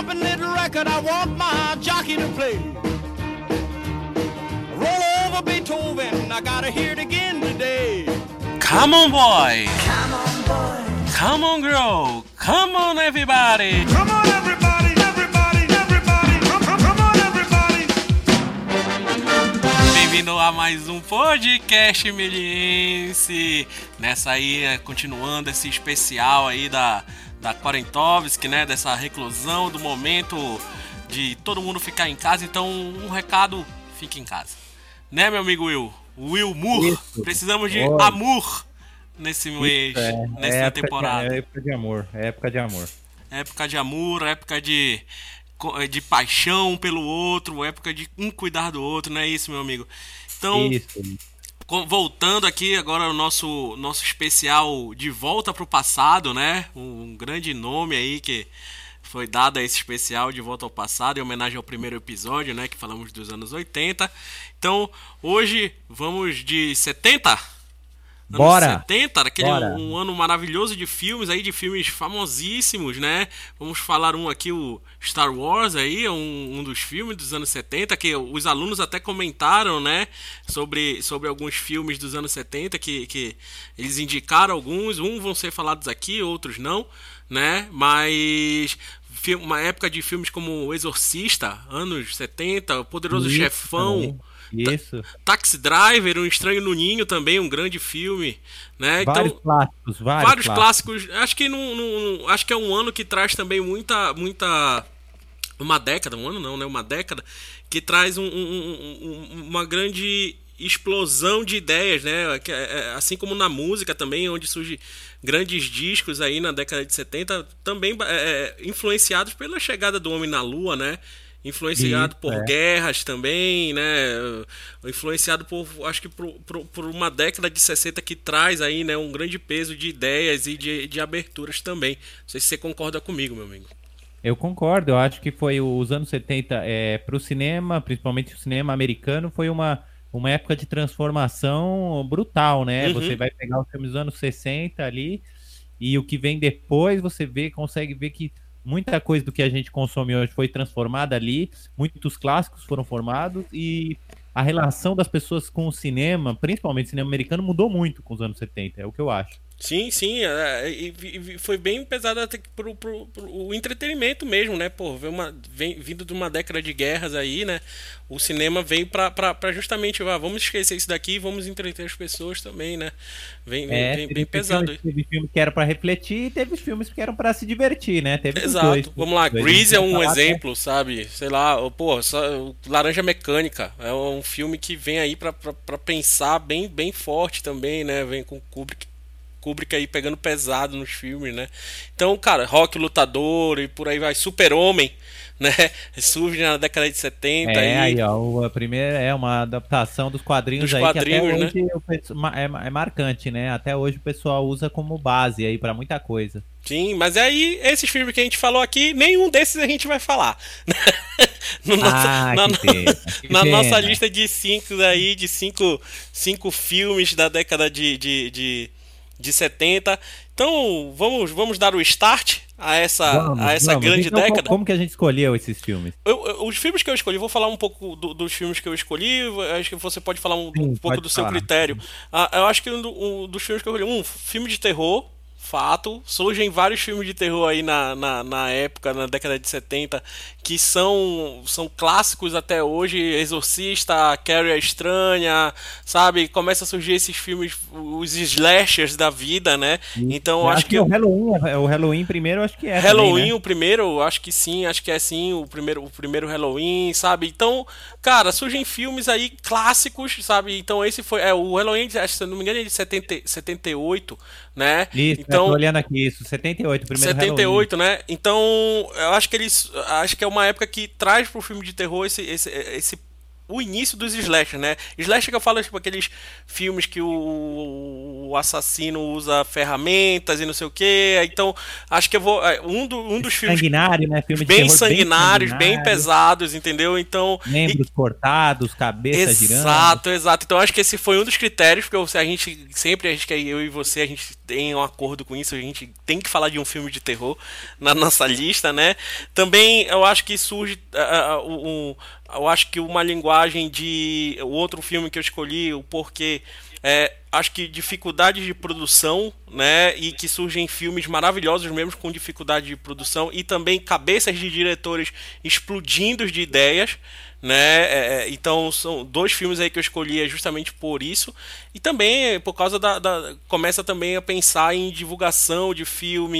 Jumping little record I want my jockey to play. Roll over Beethoven, I gotta hear it again today. Come on, boy! Come on, boy! Come on, girl! Come on, everybody! Come on, everybody, everybody, everybody, come, come, come on, everybody. Bem-vindo a mais um podcast meliense. Nessa aí, é, continuando esse especial aí da, da Quarentovski, né? Dessa reclusão, do momento de todo mundo ficar em casa. Então, um recado, fique em casa. Né, meu amigo Will? Will Moore. Isso. Precisamos de Oi. amor nesse mês, É, nessa é época temporada. De, é época de amor, é época de amor. Época de amor, época de, de paixão pelo outro, época de um cuidar do outro, não é isso, meu amigo? Então, Isso. Voltando aqui agora o nosso, nosso especial de volta pro passado, né? Um grande nome aí que foi dado a esse especial de volta ao passado, em homenagem ao primeiro episódio, né? Que falamos dos anos 80. Então, hoje vamos de 70? Bora! 70, aquele Bora. um ano maravilhoso de filmes aí, de filmes famosíssimos, né? Vamos falar um aqui, o Star Wars aí, é um, um dos filmes dos anos 70, que os alunos até comentaram, né? Sobre, sobre alguns filmes dos anos 70, que, que eles indicaram alguns, uns vão ser falados aqui, outros não, né? Mas uma época de filmes como O Exorcista, anos 70, O Poderoso Isso Chefão, também. Isso. Taxi Driver, Um Estranho no Ninho também, um grande filme, né? vários então, clássicos, vários, vários clássicos. Acho que não, acho que é um ano que traz também muita muita uma década, um ano não, né? Uma década que traz um- um- um- uma grande explosão de ideias, né? É- é- Assim como na música também, onde surge grandes discos aí na década de 70, também é, é, influenciados pela chegada do homem na lua, né? Influenciado Isso, por é. guerras também, né? Influenciado por, acho que por, por, por uma década de 60 que traz aí, né, um grande peso de ideias e de, de aberturas também. Não sei se você concorda comigo, meu amigo. Eu concordo, eu acho que foi os anos 70 é, para o cinema, principalmente o cinema americano, foi uma, uma época de transformação brutal, né? Uhum. Você vai pegar os filmes dos anos 60 ali e o que vem depois, você vê, consegue ver que muita coisa do que a gente consome hoje foi transformada ali, muitos clássicos foram formados e a relação das pessoas com o cinema, principalmente o cinema americano, mudou muito com os anos 70, é o que eu acho. Sim, sim, é, e, e foi bem pesado até que pro, pro, pro o entretenimento mesmo, né? Pô, ver uma, vem, vindo de uma década de guerras aí, né? O cinema veio pra, pra, pra justamente, ah, vamos esquecer isso daqui e vamos entreter as pessoas também, né? Vem, vem, É, vem bem pesado. Filmes, teve filmes que eram pra refletir e teve filmes que eram pra se divertir, né? Teve Exato. dois. Vamos lá, dois. Grease é um falar, né? exemplo, sabe? Sei lá, pô, só- Laranja Mecânica é um filme que vem aí pra, pra, pra pensar bem, bem forte também, né? Vem com Kubrick, Kubrick aí pegando pesado nos filmes, né? Então, cara, Rock Lutador e por aí vai, Super-Homem, né? Surge na década de 70 É, aí. aí, ó, a primeira é uma adaptação dos quadrinhos Dos aí quadrinhos, que né? até hoje o pesso- ma- é, marcante, né? Até hoje o pessoal usa como base aí pra muita coisa. Sim, mas aí, esses filmes que a gente falou aqui, nenhum desses a gente vai falar. No nosso- Ah, na, pena, na nossa lista de cinco aí, de cinco, cinco filmes da década de, de, de, de 70. Então, vamos, vamos dar o start a essa, Vamos, a essa vamos. grande Então, década. Como que a gente escolheu esses filmes? Eu- eu- os filmes que eu escolhi, vou falar um pouco do- dos filmes que eu escolhi. Acho que você pode falar um, Sim, um pouco do seu falar. critério. Ah, eu acho que um, um dos filmes que eu escolhi, um filme de terror, fato. Surgem vários filmes de terror aí na, na, na época, na década de 70, que são, são clássicos até hoje. Exorcista, Carrie a Estranha, sabe? Começa a surgir esses filmes, os slashers da vida, né? Então, eu acho que. o Halloween, é- o Halloween primeiro, acho que é. Halloween, também, né? o primeiro, acho que sim, acho que é sim, o primeiro, o primeiro Halloween, sabe? Então, cara, surgem filmes aí clássicos, sabe? Então esse foi, é, o Halloween, acho, que, se não me engano, é de 70, 78, né? Isso, então, eu tô olhando aqui, isso, 78, o primeiro 78, né? Então, eu acho que eles. Acho que é uma época que traz pro filme de terror esse, esse, esse o início dos slasher, né? Slasher que eu falo, tipo, aqueles filmes que o, o assassino usa ferramentas e não sei o que. Então, acho que eu vou. é, Um, do- um dos filmes Sanguinário, né? Filme de bem terror sanguinários, bem sanguinário, pesados, entendeu? Então. Membros cortados, cabeça girando. Exato, exato. Então acho que esse foi um dos critérios, porque a gente sempre, acho que eu e você, a gente tem um acordo com isso, a gente tem que falar de um filme de terror na nossa lista, né? Também eu acho que surge ah, um, eu acho que uma linguagem de o outro filme que eu escolhi, o porquê é, acho que dificuldades de produção, né? E que surgem filmes maravilhosos mesmo com dificuldade de produção e também cabeças de diretores explodindo de ideias, né? É, é, então são dois filmes aí que eu escolhi é justamente por isso e também por causa da, da- começa também a pensar em divulgação de filme,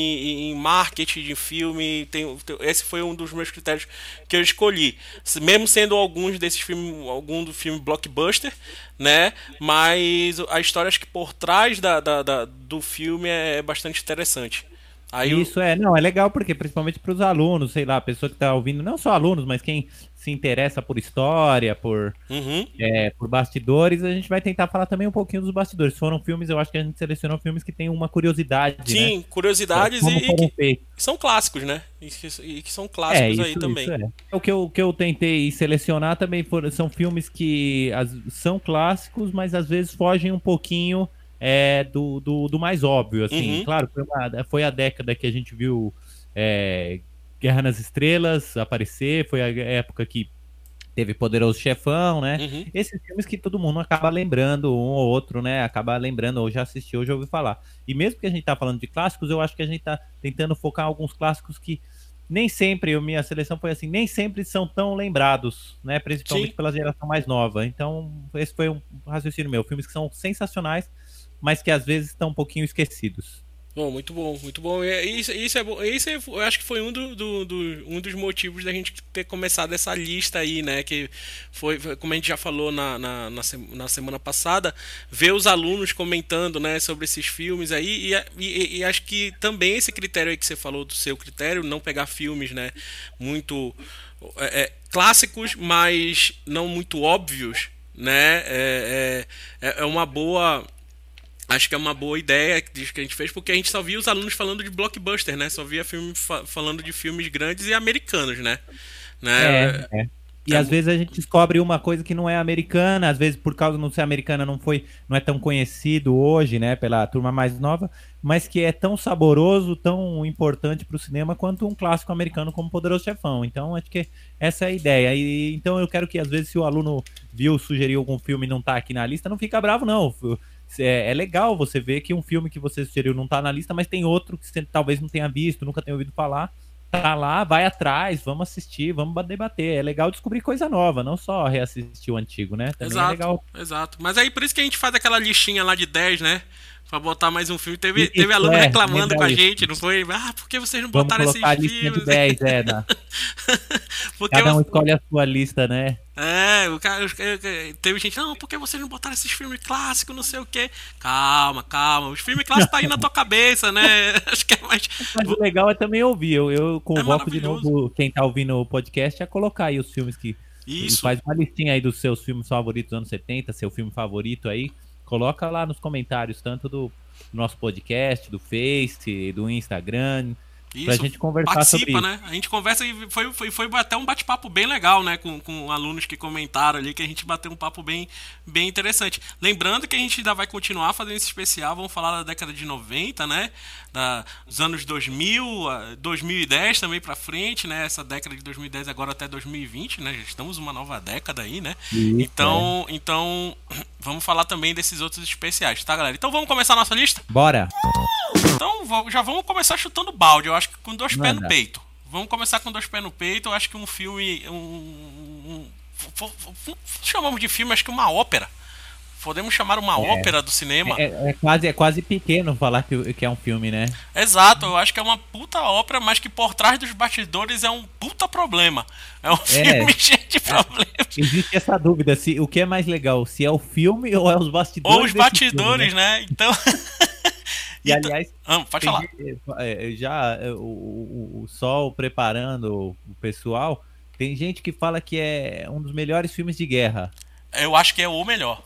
em marketing de filme. Tem, esse foi um dos meus critérios que eu escolhi, mesmo sendo alguns desses filmes, algum do filme blockbuster, né? Mas a história acho que por trás da, da- da- do filme é bastante interessante. Aí eu- Isso é, não, é legal porque principalmente para os alunos, sei lá, a pessoa que tá ouvindo, não só alunos, mas quem se interessa por história, por, Uhum. é, por bastidores, a gente vai tentar falar também um pouquinho dos bastidores. Foram filmes, eu acho que a gente selecionou filmes que tem uma curiosidade, né? Sim, curiosidades Como e, que feitos. são clássicos, né? E que, e que são É, clássicos isso, aí também. é. O que eu, o que eu tentei selecionar também foram, são filmes que as- são clássicos, mas às vezes fogem um pouquinho é, do, do, do mais óbvio, assim. Uhum. Claro, foi, uma- foi a década que a gente viu é, Guerra nas Estrelas aparecer, foi a época que teve Poderoso Chefão, né? Uhum. Esses filmes que todo mundo acaba lembrando, um ou outro, né? Acaba lembrando, ou já assistiu, ou já ouviu falar. E mesmo que a gente tá falando de clássicos, eu acho que a gente tá tentando focar em alguns clássicos que nem sempre, a minha seleção foi assim, nem sempre são tão lembrados, né? Principalmente Sim. pela geração mais nova. Então, esse foi um raciocínio meu. Filmes que são sensacionais, mas que às vezes estão um pouquinho esquecidos. Bom, muito bom, muito bom. E Isso, isso é bom. Isso é- eu acho que foi um, do, do- do- um dos motivos da gente ter começado essa lista aí, né? Que foi, como a gente já falou na, na, na semana passada, ver os alunos comentando, né, sobre esses filmes aí. E, e- e acho que também esse critério aí que você falou do seu critério, não pegar filmes, né, muito é, é, clássicos, mas não muito óbvios, né? É, é, é uma boa. Acho que é uma boa ideia que a gente fez, porque a gente só via os alunos falando de blockbuster, né? Só via filme fa- falando de filmes grandes e americanos, né? né? É, é. E é às vezes a gente descobre uma coisa que não é americana, às vezes por causa de não ser americana não foi, não é tão conhecido hoje, né, pela turma mais nova, mas que é tão saboroso, tão importante para o cinema quanto um clássico americano como Poderoso Chefão. Então acho que essa é a ideia. E então eu quero que às vezes se o aluno viu, sugeriu algum filme e não tá aqui na lista, não fica bravo não. É, é legal você ver que um filme que você sugeriu não tá na lista, mas tem outro que você talvez não tenha visto, nunca tenha ouvido falar tá lá, vai atrás, vamos assistir, vamos ba- debater. É legal descobrir coisa nova, não só reassistir o antigo, né? Também é Exato, legal. exato. Mas aí por isso que a gente faz aquela listinha lá de 10, né? Pra botar mais um filme. Teve, Isso, teve aluno é, reclamando com a gente, não foi? Ah, por que vocês não Vamos botaram esses filmes? de 10, é, Porque cada um escolhe a sua lista, né? É, o cara, é, é, teve gente, não, por que vocês não botaram esses filmes clássicos, não sei o quê? Calma, calma, os filmes clássicos tá aí na tua cabeça, né? Acho que é mais. Mas o legal é também ouvir. Eu, eu convoco de É maravilhoso. novo quem tá ouvindo o podcast a colocar aí os filmes que. Isso. Faz uma listinha aí dos seus filmes favoritos dos anos 70, seu filme favorito aí. Coloca lá nos comentários, tanto do nosso podcast, do Face, do Instagram, pra Isso. gente conversar sobre Participa, isso. né? A gente conversa e foi, foi, foi até um bate-papo bem legal, né? Com, com alunos que comentaram ali, que a gente bateu um papo bem, bem interessante. Lembrando que a gente ainda vai continuar fazendo esse especial, vamos falar da década de 90, né? Da, dos anos 2000, a 2010 também pra frente, né? Essa década de 2010 agora até 2020, né? Já estamos uma nova década aí, né? Isso, então, então, vamos falar também desses outros especiais, tá, galera? Então vamos começar a nossa lista? Bora! Então já vamos começar chutando balde, eu acho que com dois pés no Manda. peito. Vamos começar com dois pés no peito, eu acho que um filme. Um, um- f- chamamos de filme, acho que uma ópera. Podemos chamar uma ópera do cinema. É, é quase, é quase pequeno falar que, que é um filme, né? Exato, eu acho que é uma puta ópera, mas que por trás dos bastidores é um puta problema. É um filme cheio de problemas. Existe essa dúvida se o que é mais legal, se é o filme ou é os bastidores. Ou os bastidores, filme, né? Então. E Então- aliás, Ah, pode falar. é, já é, o, o, o Sol preparando o pessoal, tem gente que fala que é um dos melhores filmes de guerra. Eu acho que é o melhor.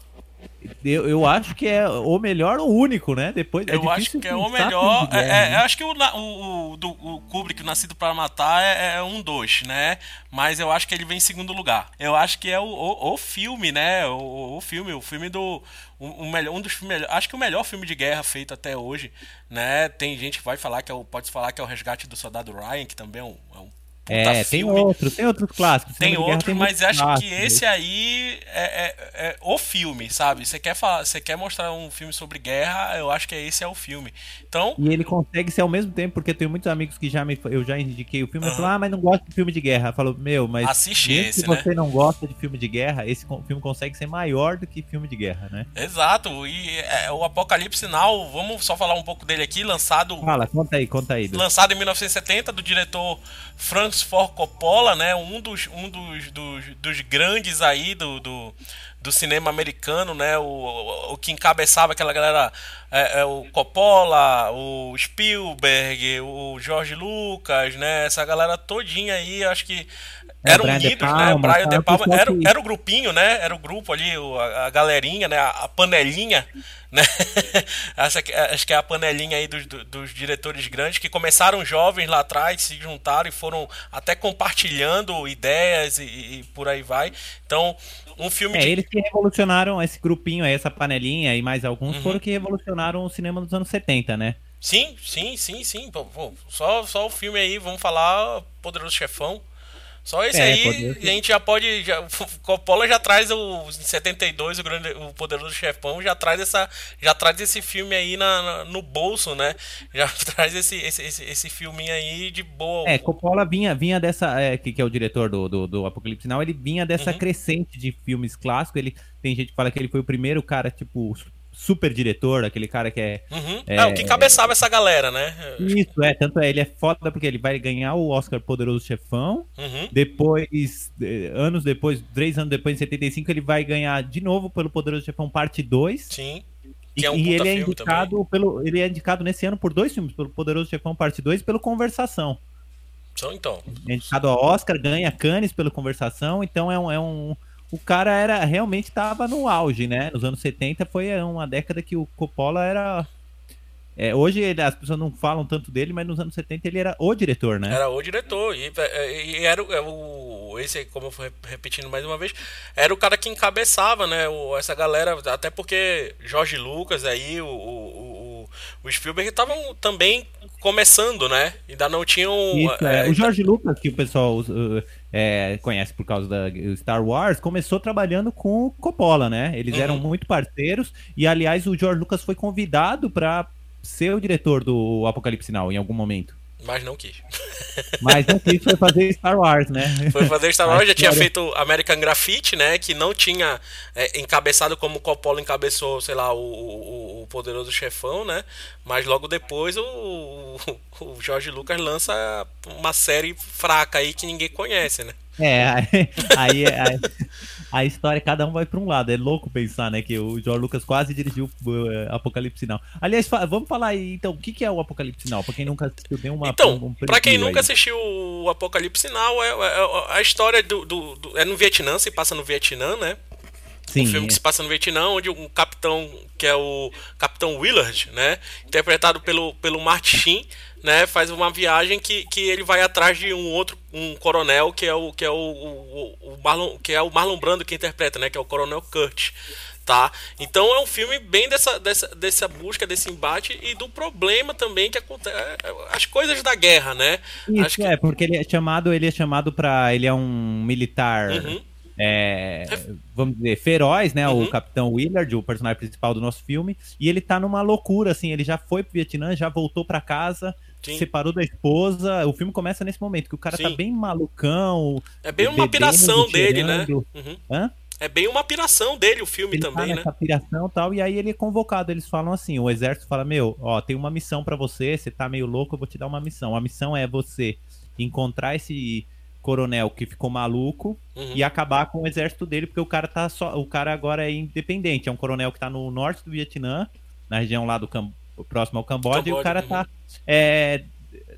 Eu, eu acho que é o melhor ou o único, né? Depois, é Eu acho difícil que é o melhor. É, é, eu acho que o, o, do, o Kubrick, Nascido para Matar, é, é um dos, né? Mas eu acho que ele vem em segundo lugar. Eu acho que é o, o, o filme, né? O, o filme, o filme do. O, melhor, um dos filmes. melhor- Acho que o melhor filme de guerra feito até hoje, né? Tem gente que vai falar que é o. Pode falar que é o Resgate do Soldado Ryan, que também é um. É um É, tem filme. outros, tem outros clássicos. Tem guerra outros, muitos mas acho que esse aí é, é- é o filme, sabe? Você quer falar, você quer mostrar um filme sobre guerra, eu acho que esse é o filme. Então, E ele consegue ser ao mesmo tempo, porque eu tenho muitos amigos que já me, eu já indiquei o filme, Aham. falam, ah, mas não gosto de filme de guerra. Falou, meu, mas Assiste mesmo esse, se né? você não gosta de filme de guerra, esse filme consegue ser maior do que filme de guerra, né? exato. E é, o Apocalipse Now, vamos só falar um pouco dele aqui, lançado Fala, conta aí, conta aí. Lançado em 1970 do diretor Francis Ford Coppola, né? Um dos, um dos, dos, dos grandes aí do, do, do cinema americano, né? O, o que encabeçava aquela galera é, é o Coppola, o Spielberg, o George Lucas, né? Essa galera todinha aí, acho que É, eram Brian De unidos, né? Palma, O Brian tá? De Palma era, que- era o grupinho, né? Era o grupo ali, o- a, a galerinha, né? A, a panelinha, né? Essa que- acho que é a panelinha aí dos, do- dos diretores grandes que começaram jovens lá atrás, se juntaram e foram até compartilhando ideias e, e por aí vai. Então, um filme É, de. eles que revolucionaram esse grupinho aí, essa panelinha e mais alguns Uhum. foram que revolucionaram o cinema dos anos 70, né? Sim, sim, sim, sim. Pô, pô, só, só o filme aí, vamos falar Poderoso Chefão. Só esse É, aí, a gente já pode. Já, o Coppola já traz o em 72, o, grande, o Poderoso Chefão, já traz, essa, já traz esse filme aí na, na- no bolso, né? Já traz esse, esse, esse, esse filminho aí de boa. É, Coppola vinha, vinha dessa. É, que, que é o diretor do, do, do Apocalipse Now, ele vinha dessa Uhum. crescente de filmes clássicos. Ele, tem gente que fala que ele foi o primeiro cara, tipo, super diretor, aquele cara que é. Uhum. É, É, o que encabeçava essa galera, né? Isso, é, tanto é, ele é foda porque ele vai ganhar o Oscar Poderoso Chefão. Uhum. Depois, eh, anos depois, três anos depois, em 75, ele vai ganhar de novo pelo Poderoso Chefão Parte 2. Sim. E, é um e ele é indicado pelo. Ele é indicado nesse ano por dois filmes, pelo Poderoso Chefão Parte 2 e pelo Conversação. Então, então. É indicado ao Oscar, ganha Cannes pelo Conversação, então é um. É um o cara era realmente estava no auge, né? Nos anos 70 foi uma década que o Coppola era. é, hoje ele- as pessoas não falam tanto dele, mas nos anos 70 ele era o diretor, né? Era o diretor. E, e era o- é. Esse, como eu fui repetindo mais uma vez, era o cara que encabeçava, né? O, essa galera. Até porque Jorge Lucas aí, o, o, o, Spielberg estavam também começando, né? Ainda não tinham. Isso, é. é, O Jorge Lucas, que o pessoal é, conhece por causa da Star Wars, começou trabalhando com o Coppola, né? Eles Uhum. eram muito parceiros e, aliás, o George Lucas foi convidado para ser o diretor do Apocalipse Now em algum momento. Mas não quis. Mas não quis foi fazer Star Wars, né? Foi fazer Star Wars, já tinha feito American Graffiti, né? Que não tinha é, encabeçado como o Coppola encabeçou, sei lá, o, o, o Poderoso Chefão, né? Mas logo depois o, o, Jorge Lucas lança uma série fraca aí que ninguém conhece, né? É, aí, aí a, a história, cada um vai pra um lado. É louco pensar, né? Que o George Lucas quase dirigiu uh, Apocalipse Now. Aliás, fa- vamos falar aí, então, o que, que é o Apocalipse Now? Pra quem nunca assistiu, deu uma. Então, um pra quem nunca aí. assistiu o Apocalipse Now, é, é- é a história do, do- do- É no Vietnã, se passa no Vietnã, né? Sim, um filme que se passa no Vietnã, onde um capitão, que é o Capitão Willard, né? Interpretado pelo, pelo Martin Sheen, né? Faz uma viagem que, que ele vai atrás de um outro, um coronel, que é o, que é o, o, o Marlon, que é o Marlon Brando que interpreta, né? Que é o Coronel Kurt. Tá? Então é um filme bem dessa, dessa, dessa busca, desse embate e do problema também que acontece. As coisas da guerra, né? Isso, Acho que é, porque ele é chamado, ele é chamado pra. Ele é um militar. Uhum. é, vamos dizer, feroz, né? Uhum. O Capitão Willard, o personagem principal do nosso filme. E ele tá numa loucura, assim. Ele já foi pro Vietnã, já voltou pra casa, Sim. separou da esposa. O filme começa nesse momento, que o cara tá Sim. bem malucão. é bem uma piração dele, né? Uhum. Hã? É bem uma piração dele o filme Ele também, tá né? nessa piração e tal, e aí ele é convocado. Eles falam assim: o exército fala, meu, ó, tem uma missão pra você, você tá meio louco, eu vou te dar uma missão. A missão é você encontrar esse coronel que ficou maluco Uhum. e acabar com o exército dele, porque o cara tá só. O cara agora é independente. É um coronel que tá no norte do Vietnã, na região lá do Cam... próximo ao Camboja, e o Camboja, cara uhum. tá. é,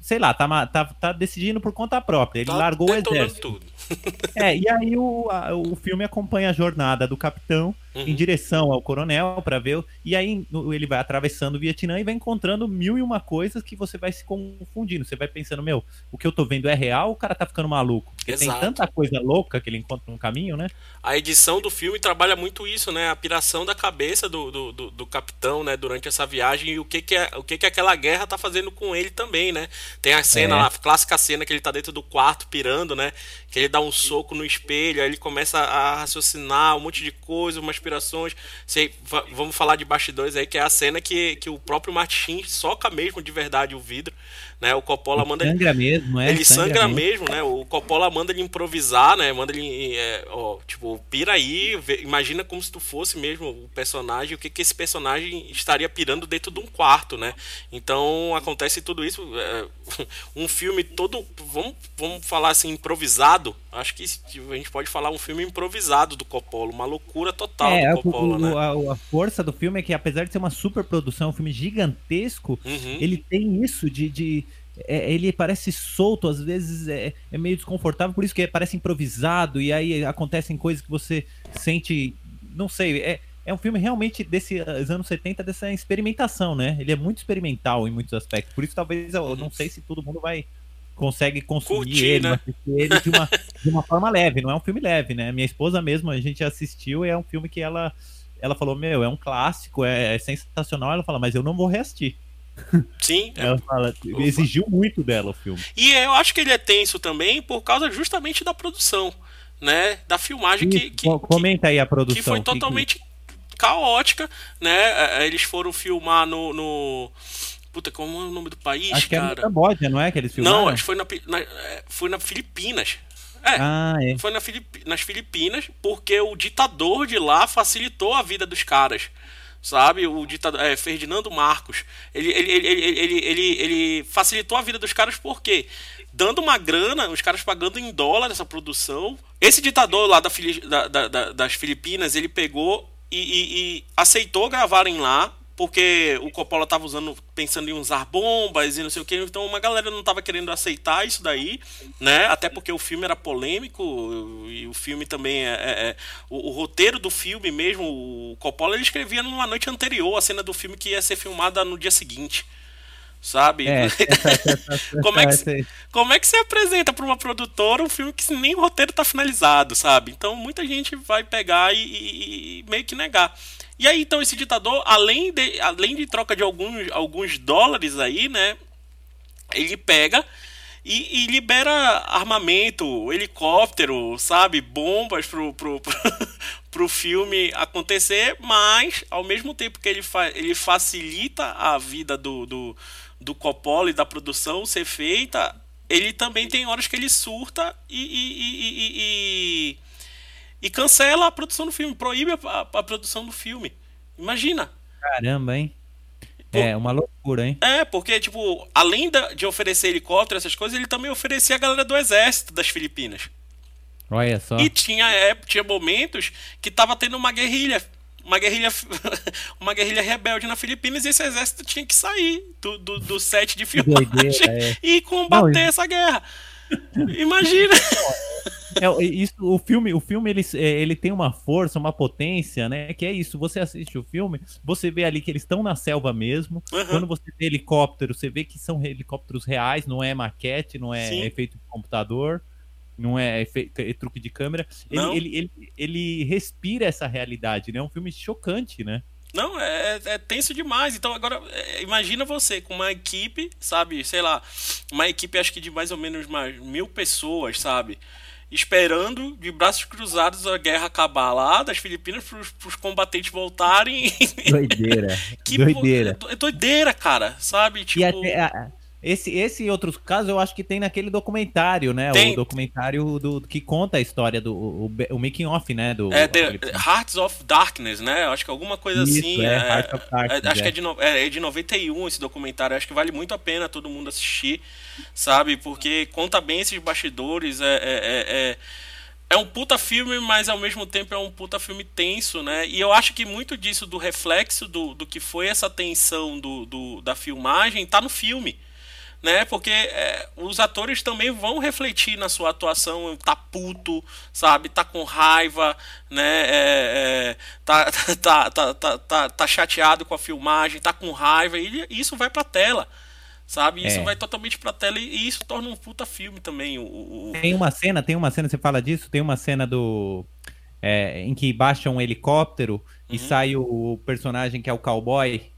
sei lá, tá, tá, tá decidindo por conta própria. Ele Tá largou o exército. tudo. É, e aí o, a- o filme acompanha a jornada do capitão em direção ao coronel para ver. E aí ele vai atravessando o Vietnã e vai encontrando mil e uma coisas que você vai se confundindo. Você vai pensando, meu, o que eu tô vendo é real ou o cara tá ficando maluco? Porque Exato. tem tanta coisa louca que ele encontra no caminho, né? A edição do filme trabalha muito isso, né? A piração da cabeça do, do, do, do capitão, né? Durante essa viagem e o que que, é, o que que aquela guerra tá fazendo com ele também, né? Tem a cena É. lá, a clássica cena que ele tá dentro do quarto pirando, né? Que ele dá um soco no espelho, aí ele começa a raciocinar um monte de coisa, umas pirações. Sei, va- vamos falar de bastidores aí, que é a cena que, que o próprio Martin soca mesmo de verdade o vidro, né? O Coppola manda ele Sangra mesmo, é. ele sangra mesmo, né? O Coppola manda ele improvisar, né? Manda ele, é, ó, tipo, pira aí, vê- imagina como se tu fosse mesmo o personagem, o que que esse personagem estaria pirando dentro de um quarto, né? Então acontece tudo isso, é, um filme todo, vamos, vamos falar assim, improvisado. Acho que a gente pode falar um filme improvisado do Coppola, uma loucura total É, do Coppola, o- né? a, a força do filme é que, apesar de ser uma super produção, um filme gigantesco, Uhum. ele tem isso de. de- é, ele parece solto, às vezes é, é meio desconfortável, por isso que parece improvisado, e aí acontecem coisas que você sente. Não sei, é, é um filme realmente desses anos 70, dessa experimentação, né? Ele é muito experimental em muitos aspectos. Por isso, talvez eu não sei se todo mundo vai consegue consumir Curtir, ele, né? ele de uma, de uma forma leve. Não é um filme leve, né? Minha esposa mesmo, a gente assistiu e é um filme que ela, ela falou: Meu, é um clássico, é, é sensacional. Ela fala, mas eu não vou reassistir. Sim, é Ela fala, exigiu muito dela o filme. E eu acho que ele é tenso também por causa justamente da produção, né? Da filmagem que, Isso, que, co- comenta aí a produção. que foi que- totalmente caótica, né? É, Eles foram filmar no, no- Puta, como é o nome do país, acho que é no cara? Camboja, não é que eles filmaram? Não, acho que foi na, na- é, foi na Filipinas. É, Ah, é. foi na nas Filipinas porque o ditador de lá facilitou a vida dos caras. Sabe? O ditador. É, Ferdinando Marcos. Ele, ele, ele, ele, ele, ele, ele facilitou a vida dos caras por quê? Dando uma grana, os caras pagando em dólar essa produção. Esse ditador lá da- da- da- das Filipinas, ele pegou e, e- e aceitou gravarem lá. Porque o Coppola tava usando, pensando em usar bombas e não sei o que, então uma galera não tava querendo aceitar isso daí, né? Até porque o filme era polêmico e o filme também é. é- é- o, o roteiro do filme mesmo, o Coppola ele escrevia numa noite anterior a cena do filme que ia ser filmada no dia seguinte. Sabe? É, Como é que Como é que você apresenta para uma produtora um filme que nem o roteiro tá finalizado, sabe? Então muita gente vai pegar e, e- e meio que negar. E aí, então, esse ditador, além de, além de troca de alguns, alguns dólares aí, né? Ele pega e, e libera armamento, helicóptero, sabe? Bombas pro, pro, pro, pro filme acontecer, mas ao mesmo tempo que ele, fa ele facilita a vida do, do, do Coppola e da produção ser feita, ele também tem horas que ele surta e, e, e, e, e, cancela a produção do filme, proíbe a, a produção do filme. Imagina. Caramba, hein? É, uma loucura, hein? É, porque, tipo, além da- de oferecer helicóptero, essas coisas, ele também oferecia a galera do exército das Filipinas. Olha só. E tinha, é, tinha momentos que tava tendo uma guerrilha. Uma guerrilha, uma guerrilha rebelde na Filipinas e esse exército tinha que sair do, do, do set de filmagem doideira, é. e combater Não, essa guerra. Imagina. É, isso, o filme, o filme ele, é, ele tem uma força, uma potência, né? Que é isso. Você assiste o filme, você vê ali que eles estão na selva mesmo. Uhum. Quando você vê helicóptero, você vê que são helicópteros reais, não é maquete, não é Sim. efeito de computador, não é, efe- é truque de câmera. Ele, ele, ele, ele respira essa realidade, né? É um filme chocante, né? Não, é, é tenso demais. Então, agora, é, imagina você com uma equipe, sabe? Sei lá, uma equipe acho que de mais ou menos umas mil pessoas, sabe? Esperando de braços cruzados a guerra acabar lá das Filipinas pros, pros combatentes voltarem. Doideira. Que doideira. É doideira, cara, sabe? Tipo, E até, a- esse, esse e outros casos eu acho que tem naquele documentário, né? Tem. O documentário do, que conta a história do o, o making off, né? Do, é The Hearts of Darkness, né? Acho que alguma coisa Isso, assim. é, Hearts of Darkness, acho que é. é de, no- é, é de 91 esse documentário. Acho que vale muito a pena todo mundo assistir, sabe? Porque conta bem esses bastidores. É, é, é, é, é um puta filme, mas ao mesmo tempo é um puta filme tenso, né? E eu acho que muito disso, do reflexo do, do que foi essa tensão do, do, da filmagem, tá no filme. Né? Porque é, os atores também vão refletir na sua atuação, tá puto, sabe? Tá com raiva, né? É, é, tá, tá, tá, tá, tá, tá chateado com a filmagem, tá com raiva, e isso vai pra tela. Sabe? Isso É. vai totalmente pra tela e isso torna um puta filme também. O, o- Tem uma cena, tem uma cena, você fala disso, tem uma cena do. é, em que baixa um helicóptero e Uhum. sai o personagem que é o cowboy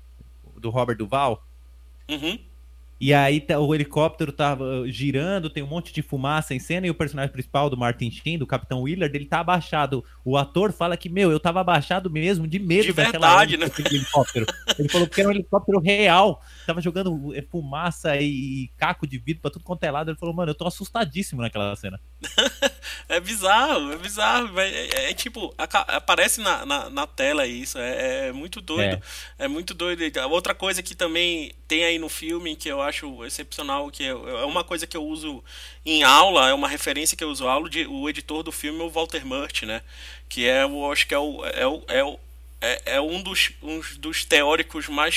do Robert Duval. Uhum. E aí tá- o helicóptero tava girando, tem um monte de fumaça em cena, e o personagem principal do Martin Sheen, do Capitão Willard, ele tá abaixado. O ator fala que, meu, eu tava abaixado mesmo, de medo De daquela verdade, né? helicóptero. Ele falou que era um helicóptero real, tava jogando eh, fumaça e caco de vidro pra tudo quanto é lado. Ele falou, mano, eu tô assustadíssimo naquela cena. É bizarro, é bizarro. É, é- é tipo, aparece na, na, na tela isso. É, é muito doido. É. muito doido. Outra coisa que também tem aí no filme que eu acho excepcional, que é, é uma coisa que eu uso em aula, é uma referência que eu uso em aula, de, o editor do filme é o Walter Murch, né? Que é, eu acho que é, o, é, o, é, o, é, é um dos, um dos teóricos mais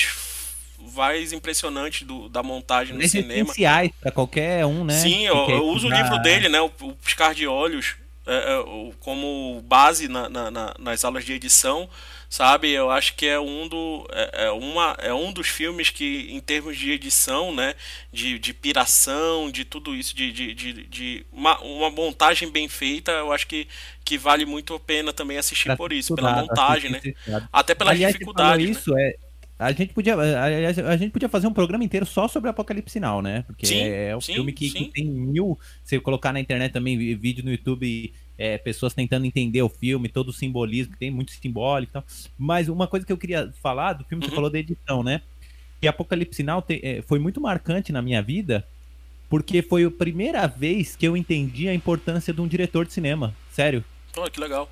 mais impressionantes do, da montagem no cinema. essenciais pra qualquer um, né? Sim, eu, eu uso o livro dele, né? O, o Piscar de Olhos, é, é, como base na- na- na- nas aulas de edição, sabe? Eu acho que é um, do, é, é uma, é um dos filmes que, em termos de edição, né? De, de piração, de tudo isso, de, de, de, de uma, uma montagem bem feita, eu acho que, que vale muito a pena também assistir pra por isso, pela montagem, né? Até pelas Aliás, dificuldades. né? isso, é. A gente, podia, aliás, a gente podia fazer um programa inteiro só sobre Apocalipse Now, né? Porque Sim, é um sim, filme que, que tem mil. Se eu colocar na internet também, vídeo no YouTube, é, pessoas tentando entender o filme, todo o simbolismo, que tem muito simbólico e tal. Mas uma coisa que eu queria falar do filme, você Uhum. falou da edição, né? E Apocalipse Now te- é, foi muito marcante na minha vida, porque foi a primeira vez que eu entendi a importância de um diretor de cinema. Sério. Olha que legal.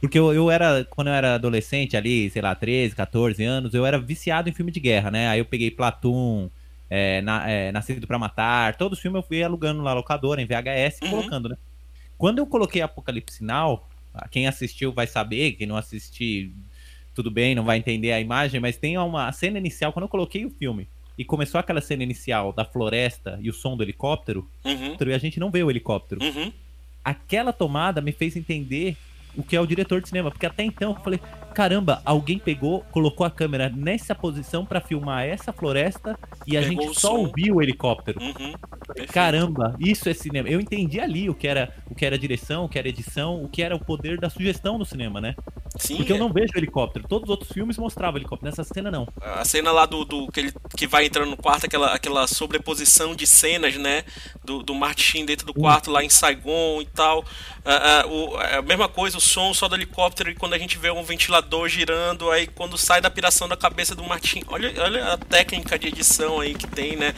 Porque eu, eu era, quando eu era adolescente ali, sei lá, 13, 14 anos, eu era viciado em filme de guerra, né? Aí eu peguei Platoon, é, na, é, Nascido pra Matar, todos os filmes eu fui alugando na locadora, em VHS, Uhum. colocando, né? Quando eu coloquei Apocalipse Now, quem assistiu vai saber, quem não assistir, tudo bem, não vai entender a imagem, mas tem uma cena inicial, quando eu coloquei o filme, e começou aquela cena inicial da floresta e o som do helicóptero, Uhum, e a gente não vê o helicóptero uhum. aquela tomada me fez entender o que é o diretor de cinema, porque até então eu falei, caramba, alguém pegou, colocou a câmera nessa posição pra filmar essa floresta e a Pegou gente só som. ouviu o helicóptero. Uhum. Caramba, isso é cinema. Eu entendi ali o que era, o que era direção, o que era edição, o que era o poder da sugestão no cinema, né? Sim, Porque eu é. não vejo helicóptero. Todos os outros filmes mostravam helicóptero, nessa cena não. A cena lá do, do que ele que vai entrando no quarto, aquela, aquela sobreposição de cenas, né? Do, do Martin dentro do quarto lá em Saigon e tal. Ah, ah, o- a mesma coisa, o som só do helicóptero e quando a gente vê um ventilador girando, aí quando sai da piração da cabeça do Martin. Olha, olha a técnica de edição aí que tem, né?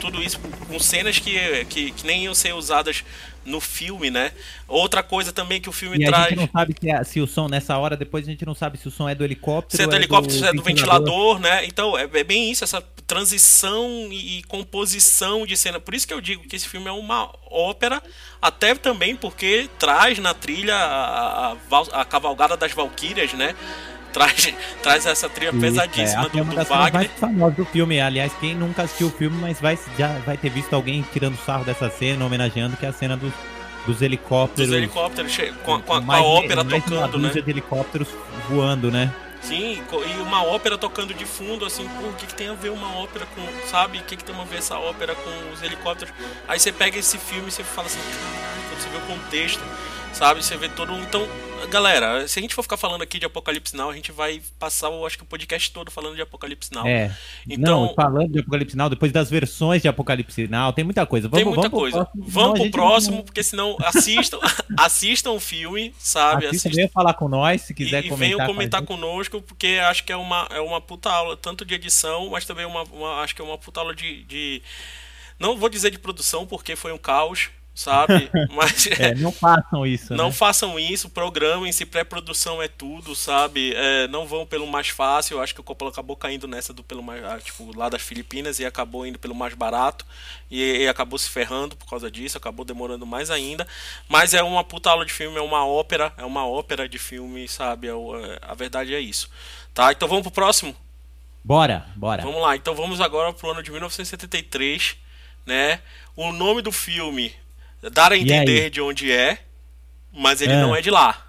Tudo isso, com cenas que, que, que nem iam ser usadas no filme, né? Outra coisa também que o filme E a traz. gente não sabe se, é- se o som, nessa hora, depois a gente não sabe se o som é do helicóptero. Se é do ou helicóptero, se é do ventilador. ventilador, né? Então, é é bem isso, essa transição e e composição de cena. Por isso que eu digo que esse filme é uma ópera, até também porque traz na trilha a, a, a cavalgada das Valquírias, né? Traz, traz essa trilha pesadíssima é, do, é do cenas Wagner. mais famosas do filme. Aliás, quem nunca assistiu o filme, mas vai, já vai ter visto alguém tirando sarro dessa cena, homenageando, que é a cena dos, dos helicópteros. Dos helicópteros, com, a- com a, com a mais- ópera mais tocando, né? de helicópteros voando, né? Sim, e uma ópera tocando de fundo, assim, pô, o que, que tem a ver uma ópera com, sabe? O que, que tem a ver essa ópera com os helicópteros? Aí você pega esse filme e você fala assim, você vê o contexto, sabe? Você vê todo. Então, galera, se a gente for ficar falando aqui de Apocalipse Now, a gente vai passar, eu acho que o podcast todo falando de Apocalipse Now. É. Então- Não, falando de Apocalipse Now, depois das versões de Apocalipse Now, tem muita coisa. Vamos, Tem muita vamos coisa. Pro próximo, Vamos pro próximo, não- porque senão assistam, assistam o filme, sabe? Assista, Assistam- falar com nós, se E, quiser e comentar. venham com a comentar gente. conosco, porque acho que é uma, é uma puta aula, tanto de edição, mas também uma, uma- acho que é uma puta aula de, de- Não vou dizer de produção, porque foi um caos, sabe? Mas É, não façam isso, não né? façam isso, programem-se, pré-produção é tudo, sabe? É, não vão pelo mais fácil, eu acho que o Coppola acabou caindo nessa do pelo mais, ah, tipo, lá das Filipinas e acabou indo pelo mais barato e, e acabou se ferrando por causa disso, acabou demorando mais ainda, mas é uma puta aula de filme, é uma ópera, é uma ópera de filme, sabe? É é- a verdade é isso. Tá? Então vamos pro próximo? Bora, bora. Vamos lá, então vamos agora pro ano de 1973, né? O nome do filme dar a entender de onde é, mas ele É. não é de lá.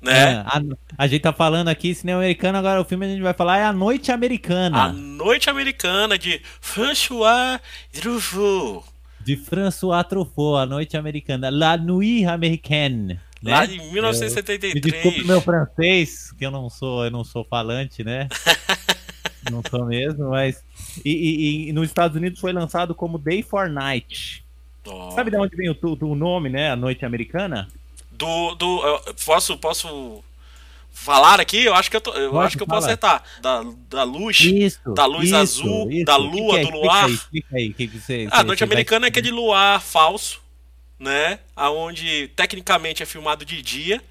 Né? É, a, a gente tá falando aqui cinema americano, agora o filme a gente vai falar é A Noite Americana, A Noite Americana de François Truffaut. de François Truffaut, A Noite Americana, La Nuit Américaine. né? Lá em Me 1973. desculpe meu francês, que eu não sou, eu não sou falante, né? não sou mesmo, mas e, e- e nos Estados Unidos foi lançado como Day for Night. Ó. Sabe de onde vem o, o nome, né? A Noite Americana? Do. do posso, posso falar aqui? Eu acho que eu, tô- eu, Pode, acho que eu posso acertar. Da, da luz. Isso. Da luz isso, azul, isso. da Que que lua, é? do Explica luar. aí, Explica aí, que que você, A Noite vai Americana é explicar. aquele luar falso, né? Aonde tecnicamente é filmado de dia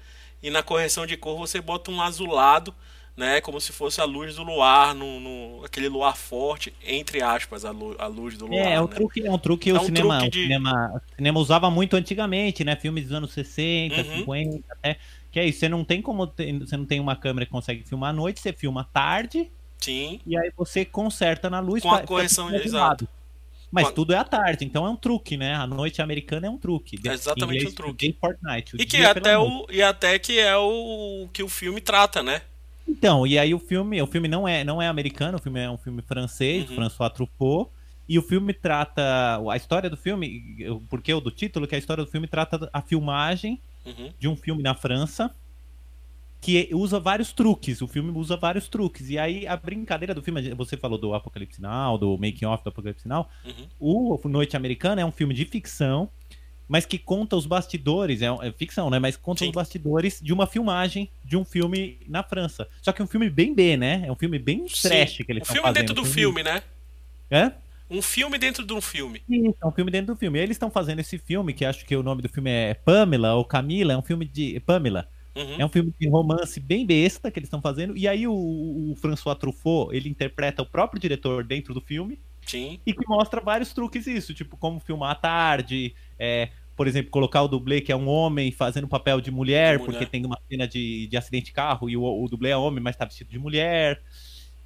e na correção de cor você bota um azulado, né? Como se fosse a luz do luar, no, no- aquele luar forte, entre aspas, a, lu- a luz do luar. É, é um né? truque, é um truque É o um cinema, truque o de- cinema, o cinema usava muito antigamente, né? Filmes dos anos 60, Uhum. 50, até. Que é isso, você não tem como ter- você não tem uma câmera que consegue filmar à noite, você filma à tarde Sim, e aí você conserta na luz Com a pra- correção, exato. Mas tudo é à tarde, então é um truque, né? A noite americana é um truque. É exatamente inglês, um truque. Fortnite. o e que até o e até que é o que o filme trata, né? Então, e aí o filme, o filme não é, não é americano, o filme é um filme francês, Uhum. François Truffaut, e o filme trata a história do filme, o porquê do título, que a história do filme trata a filmagem Uhum. de um filme na França que usa vários truques. O filme usa vários truques. E aí a brincadeira do filme, você falou do Apocalipse Now, do making off do Apocalipse Now, Uhum. o Noite Americana é um filme de ficção, mas que conta os bastidores, é, é ficção, né? Mas conta Sim. os bastidores de uma filmagem de um filme na França. Só que é um filme bem B, né? É um filme bem trash que eles Um estão filme fazendo. dentro do filme, né? É? Um filme dentro de um filme. Isso, é um filme dentro do filme. E eles estão fazendo esse filme, que acho que o nome do filme é Pamela ou Camila, é um filme de. Pamela. Uhum. É um filme de romance bem besta que eles estão fazendo. E aí o, o François Truffaut, ele interpreta o próprio diretor dentro do filme Sim. e que mostra vários truques isso, tipo como filmar à tarde, é, por exemplo, colocar o dublê que é um homem fazendo papel de mulher, De mulher. porque tem uma cena de, de acidente de carro e o, o dublê é homem, mas tá vestido de mulher.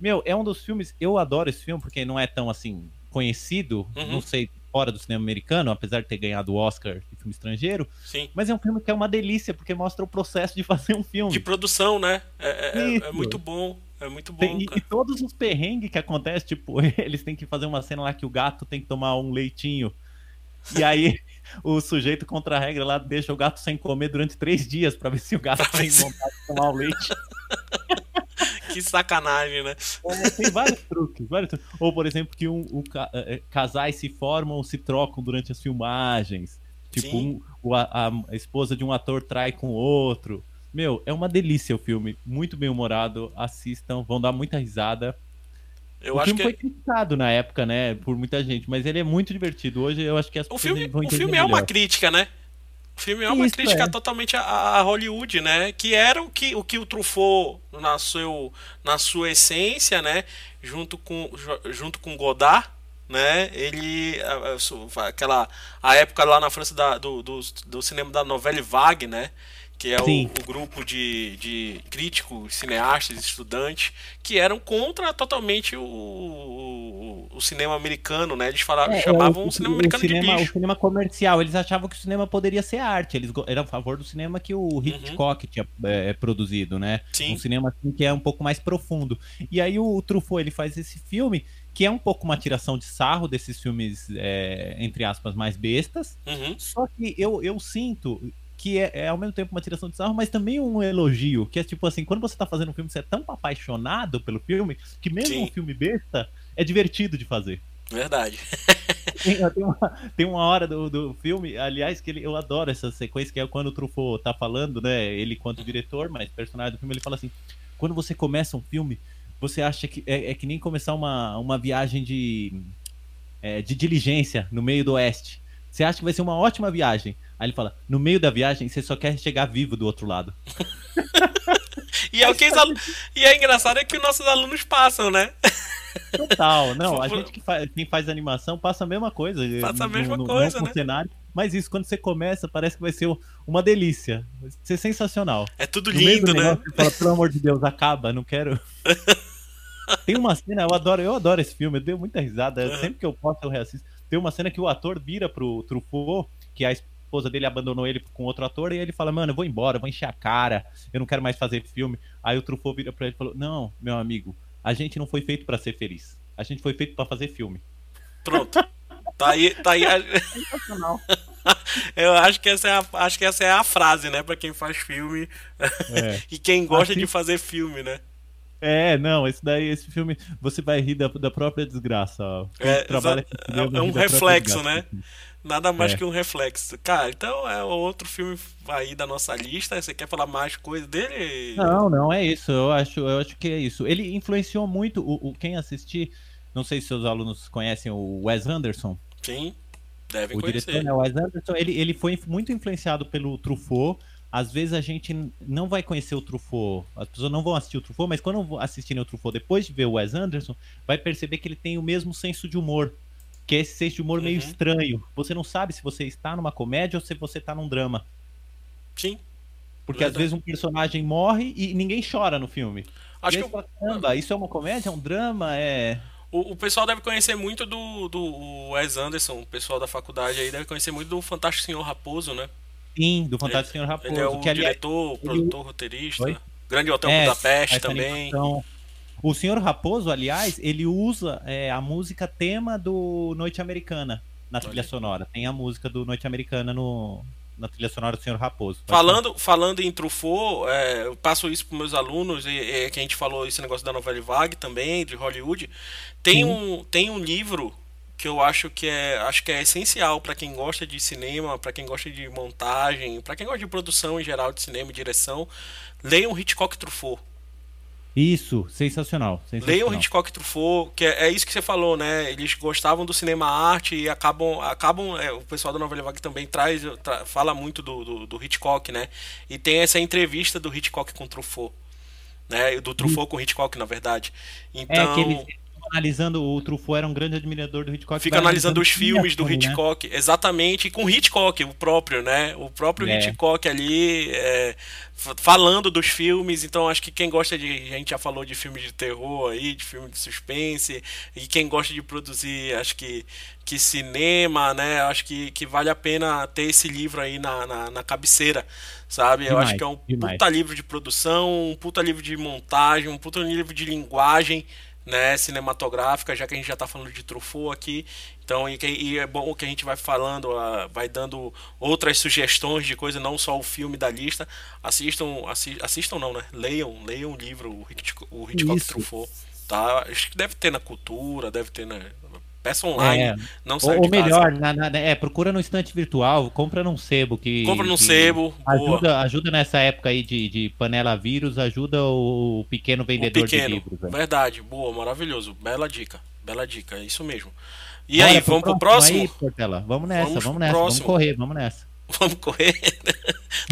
Meu, é um dos filmes, eu adoro esse filme porque não é tão assim conhecido, Uhum. não sei, fora do cinema americano, apesar de ter ganhado o Oscar de filme estrangeiro, Sim. mas é um filme que é uma delícia porque mostra o processo de fazer um filme. De produção, né? É, é- é- é muito bom. É muito bom, Tem- e, todos os perrengues que acontecem, tipo, eles têm que fazer uma cena lá que o gato tem que tomar um leitinho. E aí o sujeito contra a regra lá deixa o gato sem comer durante três dias pra ver se o gato Pra tem se- vontade de tomar o leite. Que sacanagem, né? Tem vários truques, vários truques. Ou, por exemplo, que um, o ca- eh, casais se formam ou se trocam durante as filmagens. Tipo, um- a, a esposa de um ator trai com o outro. Meu, é uma delícia o filme. Muito bem humorado. Assistam, vão dar muita risada. Eu o filme que foi criticado na época, né, por muita gente, mas ele é muito divertido. Hoje eu acho que as o pessoas filme, vão o entender filme é uma melhor. crítica, né? O filme é uma Isso, crítica é. totalmente a, Hollywood, né? Que era o que o, que o Truffaut, na, seu, na sua essência, né? Junto com, ju- junto com Godard, né? Ele. Aquela. A época lá na França da- do, do, do cinema da Novelle Vague, né? Que é o, o grupo de, de críticos, cineastas, estudantes, que eram contra totalmente o, o, o cinema americano, né? Eles falavam, É, chamavam o, o cinema o americano cinema, de o bicho. cinema comercial, eles achavam que o cinema poderia ser arte. Eles eram a favor do cinema que o Hitchcock tinha é, produzido, né? Uhum. Sim. Um cinema assim, que é um pouco mais profundo. E aí o Truffaut ele faz esse filme que é um pouco uma tiração de sarro desses filmes, é, entre aspas, mais bestas. Uhum. Só que eu, eu sinto que é, é ao mesmo tempo uma tiração de sarro, mas também um elogio. Que é tipo assim, quando você tá fazendo um filme, você é tão apaixonado pelo filme, que mesmo Sim. um filme besta é divertido de fazer. Verdade. Tem, tem uma, tem uma hora do, do filme, aliás, que ele, eu adoro essa sequência, que é quando o Truffaut tá falando, né? Ele, quanto diretor, mas personagem do filme, ele fala assim: quando você começa um filme, você acha que é, é que nem começar uma, uma viagem de, é, de diligência no meio do oeste. Você acha que vai ser uma ótima viagem. Aí ele fala: no meio da viagem, você só quer chegar vivo do outro lado. E é o que E é engraçado é que os nossos alunos passam, né? Total, não. A Vou- gente que faz, quem faz animação passa a mesma coisa. Passa a no- mesma no- coisa, com né? cenário. Mas isso, quando você começa, parece que vai ser uma delícia. Vai ser sensacional. É tudo No lindo, né? negócio, fala, pelo amor de Deus, acaba, não quero. Tem uma cena, eu adoro, eu adoro esse filme, eu dei muita risada. Uhum. Sempre que eu posso, eu reassisto. tem uma cena que o ator vira pro Truffaut, que a esposa dele abandonou ele com outro ator, e ele fala, mano, eu vou embora, eu vou encher a cara, eu não quero mais fazer filme. Aí o Truffaut vira pra ele e falou, não, meu amigo, a gente não foi feito pra ser feliz. A gente foi feito pra fazer filme. Pronto. Tá aí, tá aí. a- Eu acho que essa é a, acho que essa é a frase, né, Pra quem faz filme É. e quem gosta Assim- de fazer filme, né? É, não, esse daí, esse filme, você vai rir da, da própria desgraça. É, é um reflexo, né? Nada mais É. que um reflexo. Cara, então é outro filme aí da nossa lista. Você quer falar mais coisa dele? Não, não é isso. Eu acho, eu acho que é isso. Ele influenciou muito o, o- quem assistir. Não sei se seus alunos conhecem o Wes Anderson. Sim, devem O conhecer. diretor, né, o Wes Anderson, ele, ele foi muito influenciado pelo Truffaut. Às vezes a gente não vai conhecer o Truffaut, as pessoas não vão assistir o Truffaut, mas quando assistirem o Truffaut depois de ver o Wes Anderson, vai perceber que ele tem o mesmo senso de humor. Que é esse senso de humor meio Uhum. estranho. Você não sabe se você está numa comédia ou se você está num drama. Sim. Porque às Verdade. vezes um personagem morre e ninguém chora no filme. Acho que você fala, isso é uma comédia? É um drama? É. o, o pessoal deve conhecer muito do, do Wes Anderson, o pessoal da faculdade aí deve conhecer muito do Fantástico Senhor Raposo, né? Sim, do Fantástico Senhor Raposo. Ele é o que, aliás, diretor, produtor, roteirista. Oi? Grande Hotel É, Budapeste também. animação. O Senhor Raposo, aliás, ele usa é, a música tema do Noite Americana na trilha sonora. Tem a música do Noite Americana no, na trilha sonora do Senhor Raposo. Falando, falando em Truffaut, é, eu passo isso para meus alunos, e, e que a gente falou esse negócio da novela vague também, de Hollywood. Tem Sim. um, tem um livro que eu acho que é, acho que é essencial para quem gosta de cinema, para quem gosta de montagem, para quem gosta de produção em geral de cinema e direção. Leiam Hitchcock e Truffaut. Isso, sensacional. sensacional. Leiam Hitchcock e Truffaut, que é, é isso que você falou, né? Eles gostavam do cinema arte e acabam. acabam é, o pessoal da Novela Vague também traz, tra- fala muito do, do, do Hitchcock, né? E tem essa entrevista do Hitchcock com Truffaut. Né? Do Truffaut com o Hitchcock, na verdade. Então. É que eles ficam analisando, o Truffaut era um grande admirador do Hitchcock. Fica analisando os filmes do filme, né? Hitchcock, exatamente, e com Hitchcock, o próprio, né? O próprio É. Hitchcock ali é, falando dos filmes. Então, acho que quem gosta de. A gente já falou de filmes de terror aí, de filme de suspense, e quem gosta de produzir, acho que, que cinema, né? Acho que, que vale a pena ter esse livro aí na, na, na cabeceira, sabe? Eu Demais, acho que é um demais. puta livro de produção, um puta livro de montagem, um puta livro de linguagem né, cinematográfica, já que a gente já está falando de Truffaut aqui. Então, e, e é bom que a gente vai falando, ah, vai dando outras sugestões de coisa, não só o filme da lista. Assistam, assi- assistam não, né? Leiam, leiam o livro, o Hitchcock, o Hitchcock. Truffaut. Tá? Acho que deve ter na cultura, deve ter na. Peça online, É. não sai Ou, de ou melhor, na- na- é, procura no estante virtual, compra num sebo que. Compra num sebo, boa. Ajuda, ajuda nessa época aí de, de panela vírus, ajuda o pequeno O vendedor de pequeno. livros. né? Verdade, boa, maravilhoso. Bela dica. Bela dica, é isso mesmo. E Bora aí, vamos pro próximo? Aí, Portela? Vamos nessa, Vamos vamos, pro nessa, próximo. vamos correr, vamos nessa. Vamos correr.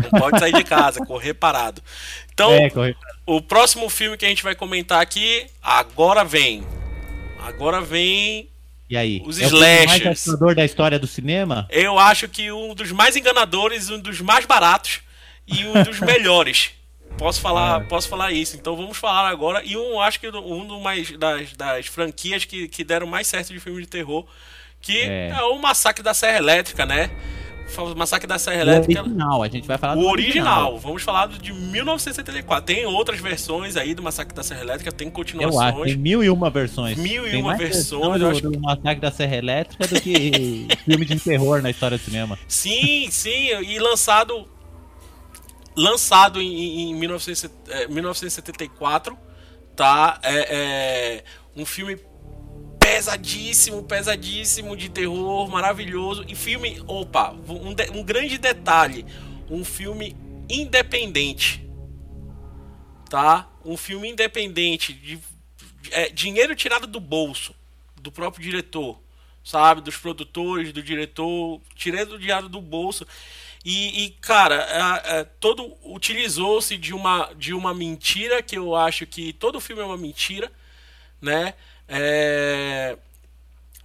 Não pode sair de casa, correr parado. Então, É, correr. o próximo filme que a gente vai comentar aqui, agora vem. Agora vem. E aí? Os é o mais assustador da história do cinema? Eu acho que um dos mais enganadores, um dos mais baratos e um dos melhores. Posso falar, É. posso falar isso. Então vamos falar agora. E um, acho que um do mais, das, das franquias que, que deram mais certo de filme de terror, que é, É. o Massacre da Serra Elétrica, né? O Massacre da Serra O Elétrica. original, a gente vai falar O do original, vamos falar do de 1974. Tem outras versões aí do Massacre da Serra Elétrica, tem Eu continuações. acho, tem mil e uma versões. Mil e Tem uma versões, eu do, acho do Massacre da Serra Elétrica do que filme de terror na história do cinema. Sim, sim, e lançado lançado em, em 1900 é, 1974, tá? É, é um filme pesadíssimo, pesadíssimo de terror, maravilhoso e filme, opa, um, de- um grande detalhe, um filme independente, tá? Um filme independente de é, dinheiro tirado do bolso do próprio diretor, sabe? Dos produtores, do diretor, tirando do dinheiro do bolso. E, e, cara, é, é, todo utilizou-se de uma, de uma mentira que eu acho que todo filme é uma mentira, né? É,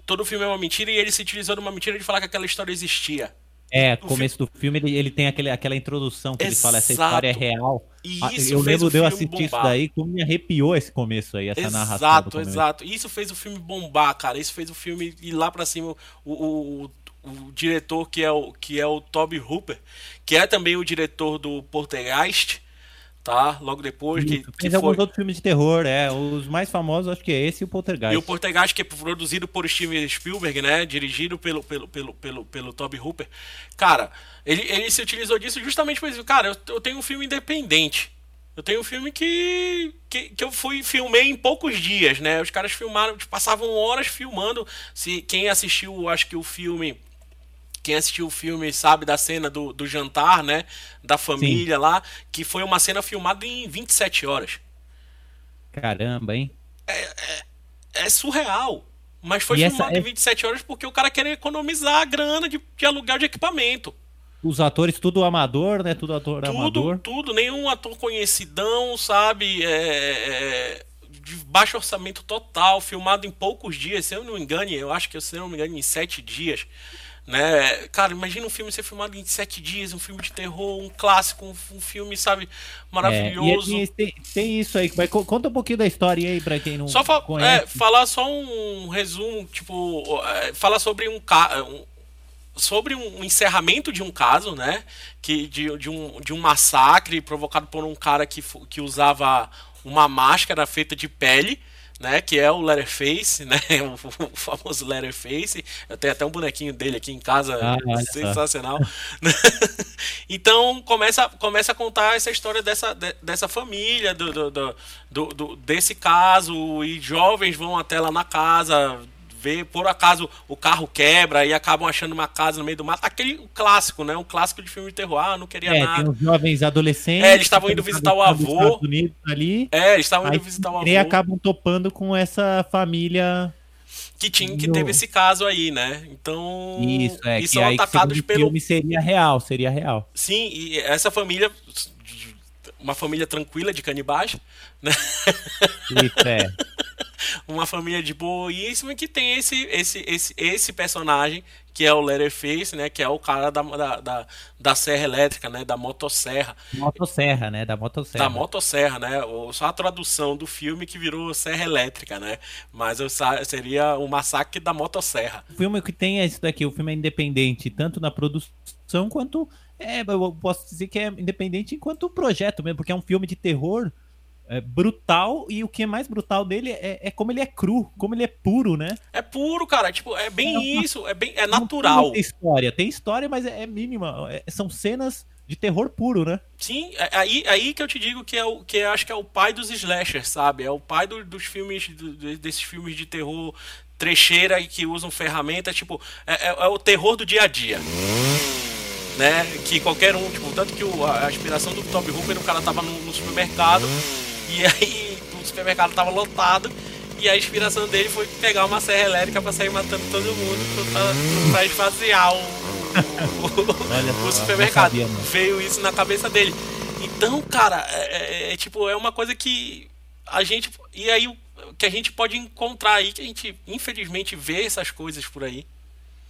todo filme é uma mentira e ele se utilizou de uma mentira de falar que aquela história existia. É, O começo do filme ele, ele tem aquele, aquela introdução que ele fala essa Exato. história é real. E Ah, isso eu lembro de eu assistir isso bombar. daí, como me arrepiou esse começo aí, essa narração. do Exato, exato. Isso fez o filme bombar, cara. Isso fez o filme ir lá pra cima. O, o, o, o diretor que é o, que é o Toby Hooper, que é também o diretor do Poltergeist, tá? Logo depois que, Isso, que Fez foi. alguns outros filmes de terror, é. Os mais famosos acho que é esse e o Poltergeist. E o Poltergeist, que é produzido por Steven Spielberg, né? Dirigido pelo, pelo, pelo, pelo, pelo Toby Hooper. Cara, ele, ele se utilizou disso justamente por isso. Cara, eu, eu tenho um filme independente. Eu tenho um filme que, que, que eu fui filmei em poucos dias, né? Os caras filmaram, passavam horas filmando. Se quem assistiu, acho que o filme quem assistiu o filme sabe da cena do, do jantar, né? Da família lá, que foi uma cena filmada em 27 horas. Caramba, hein? É surreal. Mas foi E filmado é- em 27 horas porque o cara quer economizar a grana de, de aluguel de equipamento. Os atores tudo amador, né? Tudo ator Tudo, amador. tudo, nenhum ator conhecidão, sabe? É, é, de baixo orçamento total, filmado em poucos dias, se eu não me engano, eu acho que se eu não me engano, em sete dias. Né? Cara, imagina um filme ser filmado em sete dias, um filme de terror, um clássico, um, um filme, sabe, maravilhoso. É, e tem, tem isso aí. Mas co- conta um pouquinho da história aí pra quem não Só fa- conhece. é, falar só um resumo, tipo, é, falar sobre um, um sobre um encerramento de um caso, né? Que de, de, um, de um massacre provocado por um cara que, que usava uma máscara feita de pele, né? Que é o Letterface, né? O, o famoso Letterface. Eu tenho até um bonequinho dele aqui em casa, Ah, sensacional. então começa, começa a contar essa história dessa, de- dessa família, do, do- do- do- desse caso, e jovens vão até lá na casa ver, por acaso o carro quebra e acabam achando uma casa no meio do mato. Aquele clássico, né? Um clássico de filme de terror. Ah, não queria É, nada. tem uns jovens adolescentes. É, eles estavam indo visitar o avô. Estados Unidos ali. É, eles estavam indo visitar o avô. e acabam topando com essa família. que tinha que teve esse caso aí, né? Então, Isso, é. e são aí, atacados pelo filme seria real, seria real. Sim, e essa família uma família tranquila de canibais, né? Isso, é. uma família de boíssima que tem esse, esse, esse, esse personagem que é o Letterface, né? Que é o cara da, da, da, da serra elétrica, né? Da motosserra. Motosserra, né? Da motosserra. Da motosserra, né? Só a tradução do filme que virou serra elétrica, né? Mas eu seria o massacre da motosserra. O filme que tem é isso daqui, o filme é independente, tanto na produção quanto. É, eu posso dizer que é independente enquanto projeto mesmo, porque é um filme de terror é, brutal, e o que é mais brutal dele é, é como ele é cru, como ele é puro, né? É puro, cara. Tipo, é bem É uma- isso. É bem é natural. tem história, tem história, mas é, é mínima. é- são cenas de terror puro, né? Sim, é aí, aí que eu te digo que é o que acho que é o pai dos slashers, sabe? É o pai do- dos filmes, do- de- desses filmes de terror trecheira e que usam ferramentas, tipo, é, o terror do dia a dia. Né? Que qualquer um, tipo, tanto que o- a, a inspiração do Toby Hooper, o cara tava no, no supermercado e aí o supermercado tava lotado e a inspiração dele foi pegar uma serra elétrica pra sair matando todo mundo pra, pra esvaziar o, o- o supermercado. não sabia, não. Veio isso na cabeça dele. Então, cara, é, é- é, tipo, é uma coisa que a gente. E aí, que a gente pode encontrar aí, que a gente, infelizmente, vê essas coisas por aí.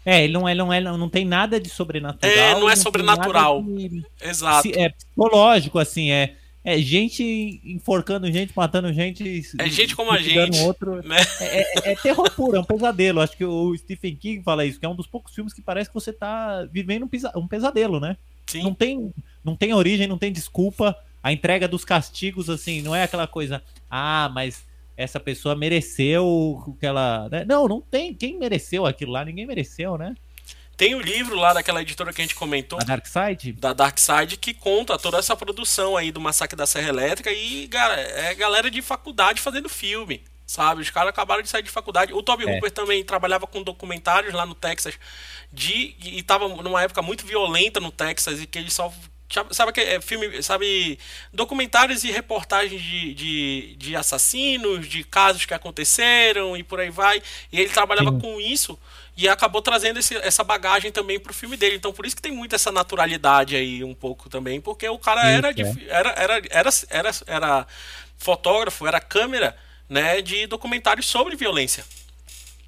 É, ele não é, não é, não tem nada de sobrenatural. É, não é tem sobrenatural. de- Exato. é psicológico, assim, é, é gente enforcando gente, matando gente. É gente como a gente. Outro. Né? É, é- é terror puro, é um pesadelo. Acho que o Stephen King fala isso, que é um dos poucos filmes que parece que você tá vivendo um, um pesadelo, né? Sim. Não tem, não tem origem, não tem desculpa. A entrega dos castigos, assim, não é aquela coisa, ah, mas essa pessoa mereceu o que ela. né? Não, não tem. Quem mereceu aquilo lá? Ninguém mereceu, né? Tem o livro lá daquela editora que a gente comentou. A Dark Side? da Dark Side que conta toda essa produção aí do massacre da Serra Elétrica e cara, é galera de faculdade fazendo filme, sabe? Os caras acabaram de sair de faculdade. O Toby É. Hooper também trabalhava com documentários lá no Texas de e tava numa época muito violenta no Texas e que ele só sabe que é filme, sabe, documentários e reportagens de, de, de assassinos, de casos que aconteceram e por aí vai. E ele trabalhava Sim. com isso e acabou trazendo esse- essa bagagem também pro filme dele. Então por isso que tem muito essa naturalidade aí um pouco também, porque o cara era, é. era, era, era, era, era fotógrafo, era câmera, né, de documentários sobre violência.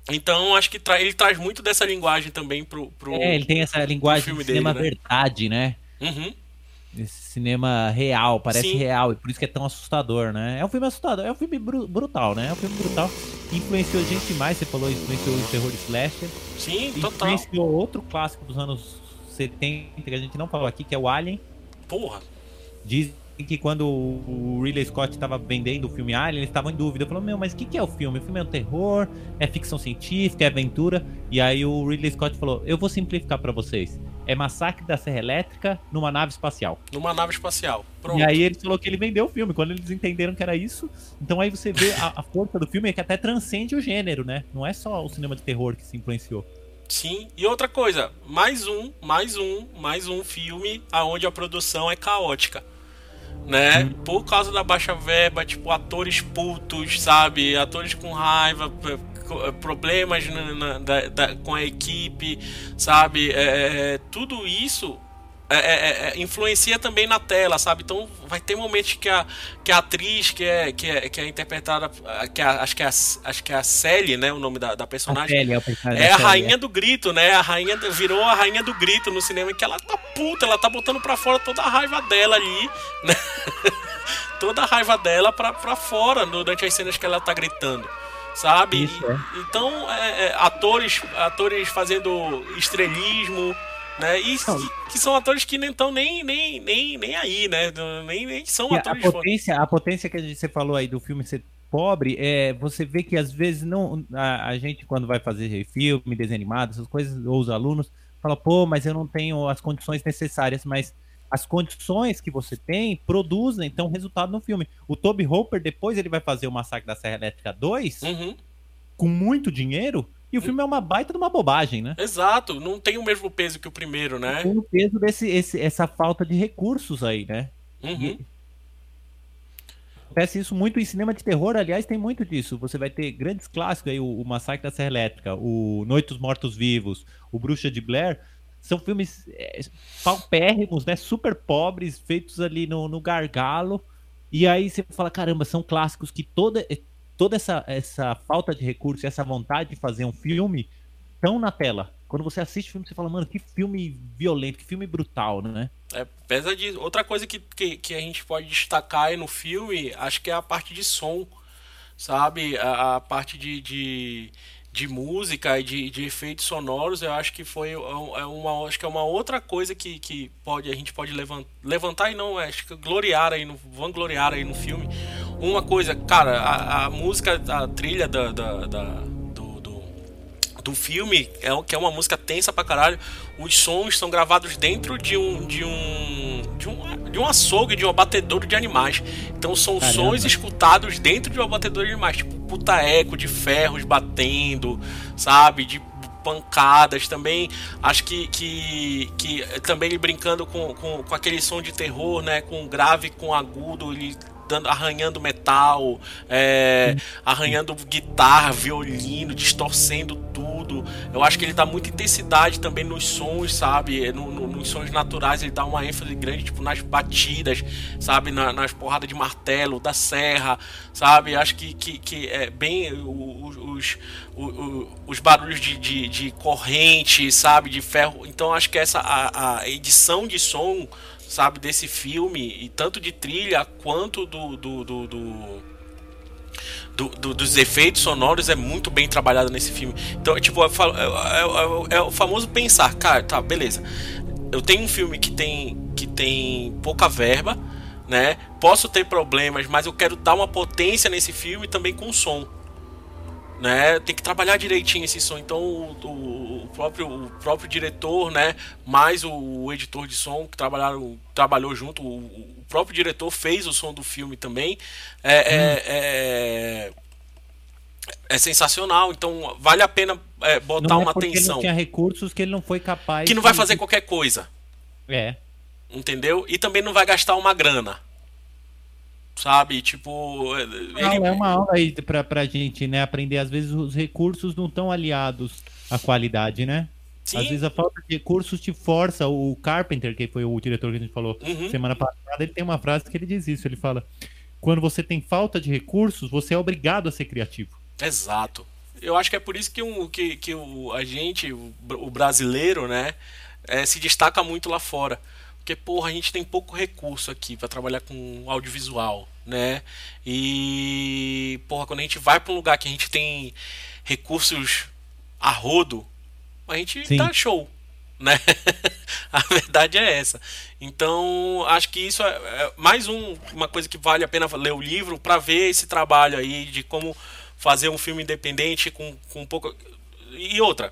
Então acho que tra- ele traz muito dessa linguagem também pro, pro... É, ele tem essa linguagem filme de cinema dele, né? verdade, né? Uhum. Esse cinema real, parece Sim. real, e por isso que é tão assustador, né? É um filme assustador, é um filme bru- brutal, né? É um filme brutal. Influenciou gente demais, você falou, influenciou o terror slasher. Sim, total. Influenciou outro clássico dos anos 70 que a gente não falou aqui, que é o Alien. Porra. Dizem que quando o Ridley Scott estava vendendo o filme Alien, eles estavam em dúvida. Falou, meu, mas o que, que é o filme? O filme é um terror, é ficção científica, é aventura. E aí o Ridley Scott falou, eu vou simplificar pra vocês. É Massacre da Serra Elétrica numa nave espacial. Numa nave espacial. Pronto. E aí ele falou que ele vendeu o filme, quando eles entenderam que era isso. Então aí você vê a, a força do filme é que até transcende o gênero, né? Não é só o cinema de terror que se influenciou. Sim. E outra coisa, mais um, mais um, mais um filme aonde a produção é caótica. Né? Por causa da baixa verba, tipo, atores putos, sabe? Atores com raiva, problemas na- na- da- da- com a equipe, sabe? É, é, tudo isso é, é, é, influencia também na tela, sabe? Então vai ter momentos que a, que a atriz que é, que é, que é interpretada, que é, acho, que é a, acho que é a Sally, né? O nome da, da A personagem. Kelly é o personagem É a rainha do grito, né? A rainha virou a rainha do grito no cinema, que ela tá puta, ela tá botando pra fora toda a raiva dela ali, né? toda a raiva dela pra, pra fora durante as cenas que ela tá gritando, sabe? Isso, é. Então, é, é, atores, atores fazendo estrelismo, né? E que, que são atores que nem estão nem, nem, nem, nem aí, né? Nem, nem são a, a atores foda. potência, a potência que a você falou aí do filme ser pobre, é, você vê que às vezes não a, a gente quando vai fazer filme, desenho animado, essas coisas, ou os alunos, fala, pô, mas eu não tenho as condições necessárias, mas as condições que você tem produzem então resultado no filme. O Toby Hopper depois ele vai fazer o Massacre da Serra Elétrica 2 Uhum. com muito dinheiro e o filme é uma baita de uma bobagem, né? Exato, não tem o mesmo peso que o primeiro, né? Tem o peso desse esse, essa falta de recursos aí, né? Uhum. Acontece isso muito em cinema de terror, aliás, tem muito disso. Você vai ter grandes clássicos aí, o, o Massacre da Serra Elétrica, o Noite dos Mortos Vivos, o Bruxa de Blair. São filmes é, paupérrimos, né? Super pobres, feitos ali no, no gargalo. E aí você fala, caramba, são clássicos que toda, eh, toda essa, essa falta de recurso, essa vontade de fazer um filme estão na tela. Quando você assiste o filme, você fala, mano, que filme violento, que filme brutal, né? É, pesa de outra coisa que, que, que a gente pode destacar aí no filme, acho que é a parte de som, sabe? A, a parte de, de, de música e de, de efeitos sonoros, eu acho que foi é uma, acho que é uma outra coisa que, que pode, a gente pode levantar, levantar e não, acho que gloriar aí, no, vangloriar aí no filme. Uma coisa, cara, a, a música, a trilha da, da, da do filme, é, o- que é uma música tensa pra caralho. Os sons são gravados dentro de um de um de um, de um açougue, de um abatedouro de animais. Então são Caramba. sons escutados dentro de um abatedouro de animais, tipo puta eco de ferros batendo, sabe, de pancadas também acho que, que, que também ele brincando com, com, com aquele som de terror né com grave com agudo ele dando, arranhando metal é, arranhando guitarra violino distorcendo tudo. Eu acho que ele dá muita intensidade também nos sons sabe? No, no- nos sons naturais ele dá uma ênfase grande tipo nas batidas sabe? Na- nas porradas de martelo da serra sabe? Acho que, que, que é bem os, o- o- os barulhos de, de, de corrente, sabe, de ferro. Então acho que essa a, a edição de som, sabe, desse filme, e tanto de trilha quanto do, do, do- do- do- do- dos efeitos sonoros é muito bem trabalhado nesse filme. Então, tipo, é, fa- é- é- é o famoso pensar, cara, tá, beleza. Eu tenho um filme que tem, que tem pouca verba, né? Posso ter problemas, mas eu quero dar uma potência nesse filme também com som né? Tem que trabalhar direitinho esse som. Então o, o- próprio, o próprio diretor, né? Mais o, o editor de som que trabalharam, trabalhou junto. O, o próprio diretor fez o som do filme também. É, é, é, é sensacional. Então vale a pena é, botar não é uma ele atenção. não tinha recursos que ele não foi capaz Que não vai de- fazer qualquer coisa, É. entendeu? E também não vai gastar uma grana. Sabe? Tipo. Ele, Não, é uma aula aí pra, pra gente, né? Aprender. Às vezes os recursos não estão aliados à qualidade, né? Sim. Às vezes a falta de recursos te força. O Carpenter, que foi o diretor que a gente falou Uhum. semana passada, ele tem uma frase que ele diz isso. Ele fala: quando você tem falta de recursos, você é obrigado a ser criativo. Exato. Eu acho que é por isso que, um, que, que o, a gente, o, o brasileiro, né, eh, se destaca muito lá fora. Porque, porra, a gente tem pouco recurso aqui pra trabalhar com audiovisual, né? E, porra, quando a gente vai pra um lugar que a gente tem recursos a rodo, a gente Sim. dá show, né? a verdade é essa. Então, acho que isso é, é mais um- uma coisa que vale a pena ler o livro pra ver esse trabalho aí de como fazer um filme independente com, com pouco. E outra,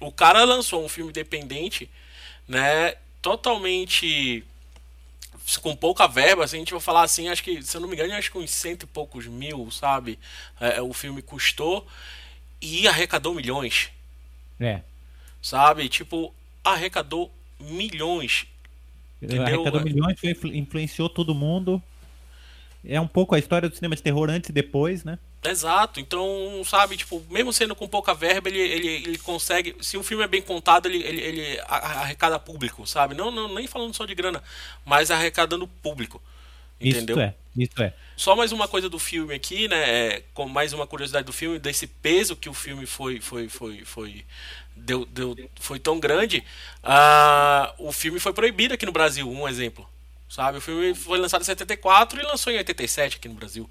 o cara lançou um filme independente, né? Totalmente com pouca verba, se a gente vai falar assim, acho que, se eu não me engano, acho que uns cento e poucos mil, sabe? É, o filme custou e arrecadou milhões, É. sabe? Tipo, arrecadou milhões. Entendeu? Arrecadou milhões, foi, influ- influenciou todo mundo. É um pouco a história do cinema de terror antes e depois, né? Exato, então, sabe, tipo, mesmo sendo com pouca verba, ele, ele, ele consegue. Se o filme é bem contado, ele, ele, ele arrecada público, sabe? Não, não, nem falando só de grana, mas arrecadando público. Entendeu? Isso é, isso é. Só mais uma coisa do filme aqui, né? é, com mais uma curiosidade do filme, desse peso que o filme foi foi foi foi deu, deu foi tão grande. ah, o filme foi proibido aqui no Brasil, um exemplo. Sabe? O filme foi lançado em 74 e lançou em 87 aqui no Brasil.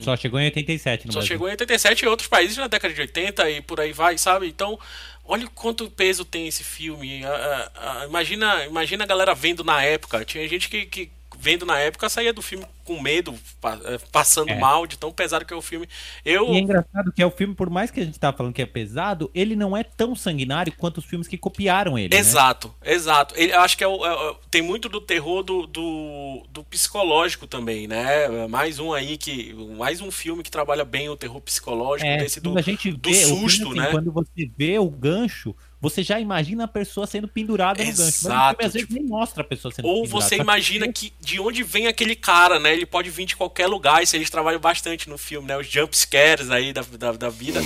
Só chegou em 87 no Só Brasil. chegou em 87 em outros países na década de 80 e por aí vai, sabe? Então, olha o quanto peso tem esse filme. Ah, ah, ah, imagina, imagina a galera vendo na época. Tinha gente que, que vendo na época saía do filme com medo, eh, passando É. mal de tão pesado que é o filme. Eu E é engraçado que é o filme, por mais que a gente tá falando que é pesado, ele não é tão sanguinário quanto os filmes que copiaram ele. né? Exato, exato. Ele, eu acho que é o- é tem muito do terror do, do, do psicológico também, né? Mais um aí que. Mais um filme que trabalha bem o terror psicológico, É, desse do, a gente do vê, o filme, susto, assim, né? quando você vê o gancho, você já imagina a pessoa sendo pendurada no gancho. Mas o Exato, filme às vezes tipo, nem mostra a pessoa sendo Ou pendurada. você Só que imagina que de onde vem aquele cara, né? Ele pode vir de qualquer lugar, isso eles trabalham bastante no filme, né? Os jump scares aí da, da, da vida.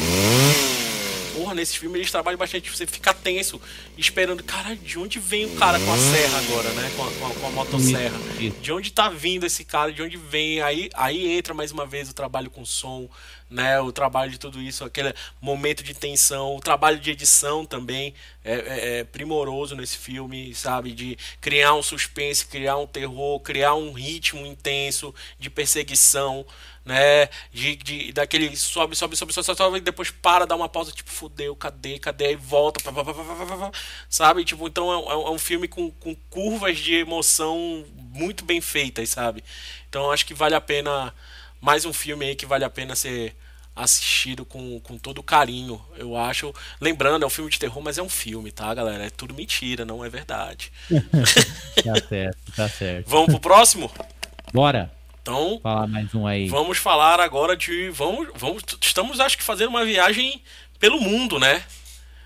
Porra, nesse filme eles trabalham bastante, você fica tenso, esperando, cara, de onde vem o cara com a serra agora, né? Com a, com a, com a motosserra. De onde tá vindo esse cara, de onde vem? Aí, aí entra mais uma vez o trabalho com som, né? O trabalho de tudo isso, aquele momento de tensão, o trabalho de edição também é, é- é primoroso nesse filme, sabe? De criar um suspense, criar um terror, criar um ritmo intenso de perseguição, né? De, de daquele sobe, sobe, sobe, sobe, sobe, sobe, e depois para, dá uma pausa, tipo, fudeu, cadê, cadê? Aí volta, pá, pá, pá, sabe? Tipo, então é, um- é um filme com, com curvas de emoção muito bem feitas, sabe? Então acho que vale a pena, mais um filme aí que vale a pena ser assistido com, com todo carinho, eu acho. Lembrando, é um filme de terror, mas é um filme, tá, galera? É tudo mentira, não é verdade. Tá certo, tá certo. Vamos pro próximo? Bora Então, mais um aí. vamos falar agora de. Vamos, vamos, estamos, acho que, fazendo uma viagem pelo mundo, né?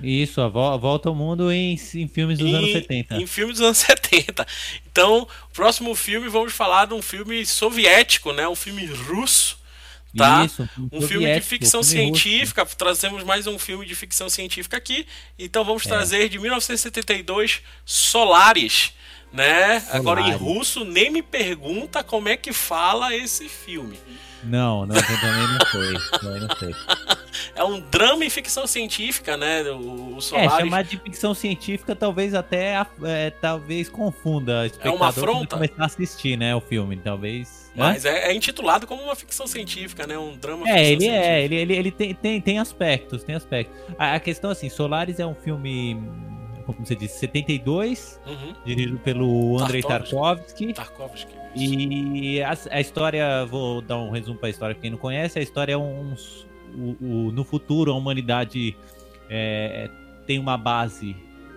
Isso, a vo- volta ao mundo em, em filmes dos em, anos 70. Em filmes dos anos 70. Então, próximo filme, vamos falar de um filme soviético, né? Um filme russo. Tá? Isso, um um filme de ficção filme russo. científica. Trazemos mais um filme de ficção científica aqui. Então É. vamos trazer de 1972 Solaris. Né? Agora em russo, nem me pergunta como é que fala esse filme. Não, não, eu também não. Também não sei. É um drama em ficção científica, né? O, o É, Solaris. chamar de ficção científica talvez até é, talvez confunda espectador uma afronta? começar a assistir, né, o filme, talvez. Mas é, é intitulado como uma ficção científica, né? Um drama É, ele científica. é, ele, ele, ele tem, tem, tem aspectos, tem aspectos. A, a questão assim, Solaris é um filme, como você disse, 72, Uhum. dirigido pelo Andrei Tarkovsky. Tarkovsky. E a, a história, vou dar um resumo para a história pra quem não conhece. A história é um, o- no futuro a humanidade é, tem uma base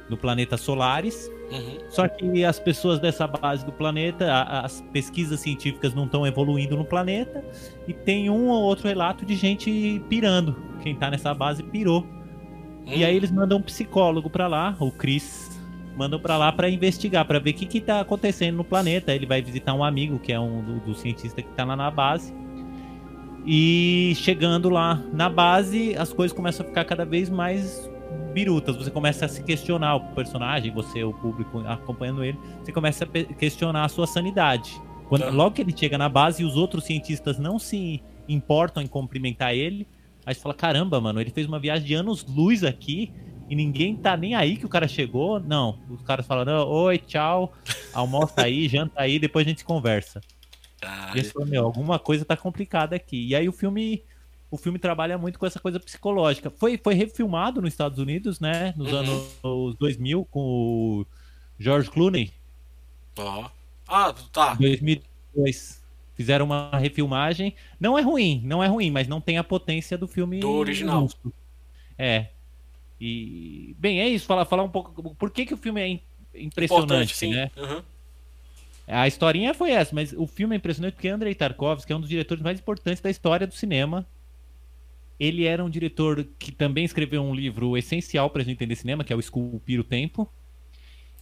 no planeta Solaris. Uhum. Só que as pessoas dessa base do planeta, a- as pesquisas científicas não estão evoluindo no planeta e tem um ou outro relato de gente pirando. Quem tá nessa base pirou. E aí eles mandam um psicólogo pra lá, o Chris, mandam pra lá pra investigar, pra ver o que que tá acontecendo no planeta. Ele vai visitar um amigo que é um do, do cientista que tá lá na base. E chegando lá na base, as coisas começam a ficar cada vez mais birutas. Você começa a se questionar o personagem, você, o público acompanhando ele, você começa a questionar a sua sanidade. Quando, Tá. Logo que ele chega na base e os outros cientistas não se importam em cumprimentar ele, aí você fala: caramba, mano, ele fez uma viagem de anos-luz aqui e ninguém tá nem aí que o cara chegou. Não, os caras falam, "Não, oi, tchau, almoça aí, janta aí, depois a gente conversa. E eles falam, meu, alguma coisa tá complicada aqui. E aí o filme, o filme trabalha muito com essa coisa psicológica. Foi, foi refilmado nos Estados Unidos, né, nos Uhum. anos 2000 com o George Clooney, Ó. Ah, tá. 2002. Fizeram uma refilmagem. Não é ruim, não é ruim, mas não tem a potência do filme Do original. monstro. É. E bem, é isso, falar falar um pouco por que que o filme é im- impressionante, sim. né? Uhum. A historinha foi essa, mas o filme é impressionante porque Andrei Tarkovsky é um dos diretores mais importantes da história do cinema. Ele era um diretor que também escreveu um livro essencial para a gente entender cinema, que é o Esculpir o Tempo.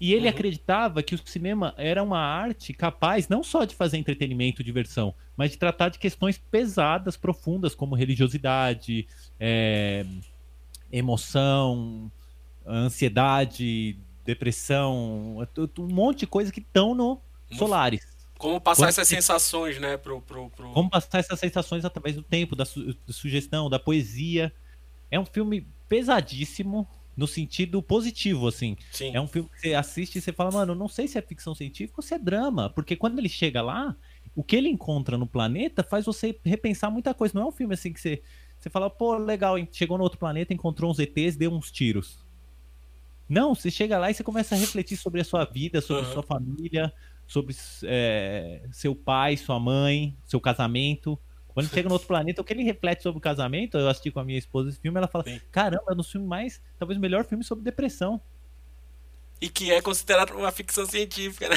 E ele Uhum. acreditava que o cinema era uma arte capaz não só de fazer entretenimento e diversão, mas de tratar de questões pesadas, profundas, como religiosidade, é, emoção, ansiedade, depressão, um monte de coisa que estão no Solaris. Como passar Quando- essas sensações, né, pro. pro, pro... Como passar essas sensações através do tempo, da, su- da sugestão, da poesia. É um filme pesadíssimo no sentido positivo, assim. Sim. É um filme que você assiste e você fala, mano, não sei se é ficção científica ou se é drama. Porque quando ele chega lá, o que ele encontra no planeta faz você repensar muita coisa. Não é um filme assim que você, você fala, pô, legal, hein, chegou no outro planeta, encontrou uns ETs, deu uns tiros. Não, você chega lá e você começa a refletir sobre a sua vida, sobre Uhum. sua família, sobre é, seu pai, sua mãe, seu casamento. Quando chega no outro planeta, o que ele reflete sobre o casamento, eu assisti com a minha esposa esse filme, ela fala: Sim. caramba, é um dos filmes mais, talvez o melhor filme sobre depressão. E que é considerado uma ficção científica, né?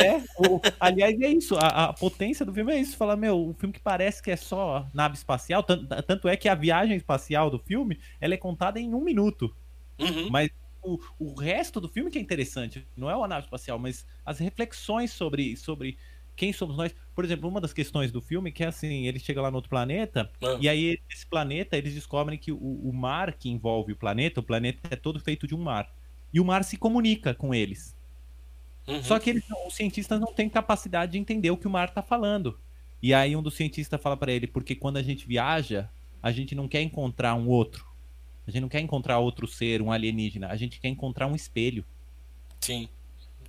É, o- aliás, é isso. A, a potência do filme é isso. Fala, meu, um filme que parece que é só nave espacial. Tanto, tanto é que a viagem espacial do filme ela é contada em um minuto. Uhum. Mas o, o resto do filme que é interessante. Não é a nave espacial, mas as reflexões sobre, sobre quem somos nós. Por exemplo, uma das questões do filme que é assim: ele chega lá no outro planeta. Ah. E aí, esse planeta, eles descobrem que o, o mar que envolve o planeta, o planeta é todo feito de um mar. E o mar se comunica com eles. Uhum. Só que eles os cientistas não têm capacidade de entender o que o mar tá falando. E aí um dos cientistas fala pra ele, porque quando a gente viaja, a gente não quer encontrar um outro. A gente não quer encontrar outro ser, um alienígena. A gente quer encontrar um espelho. Sim.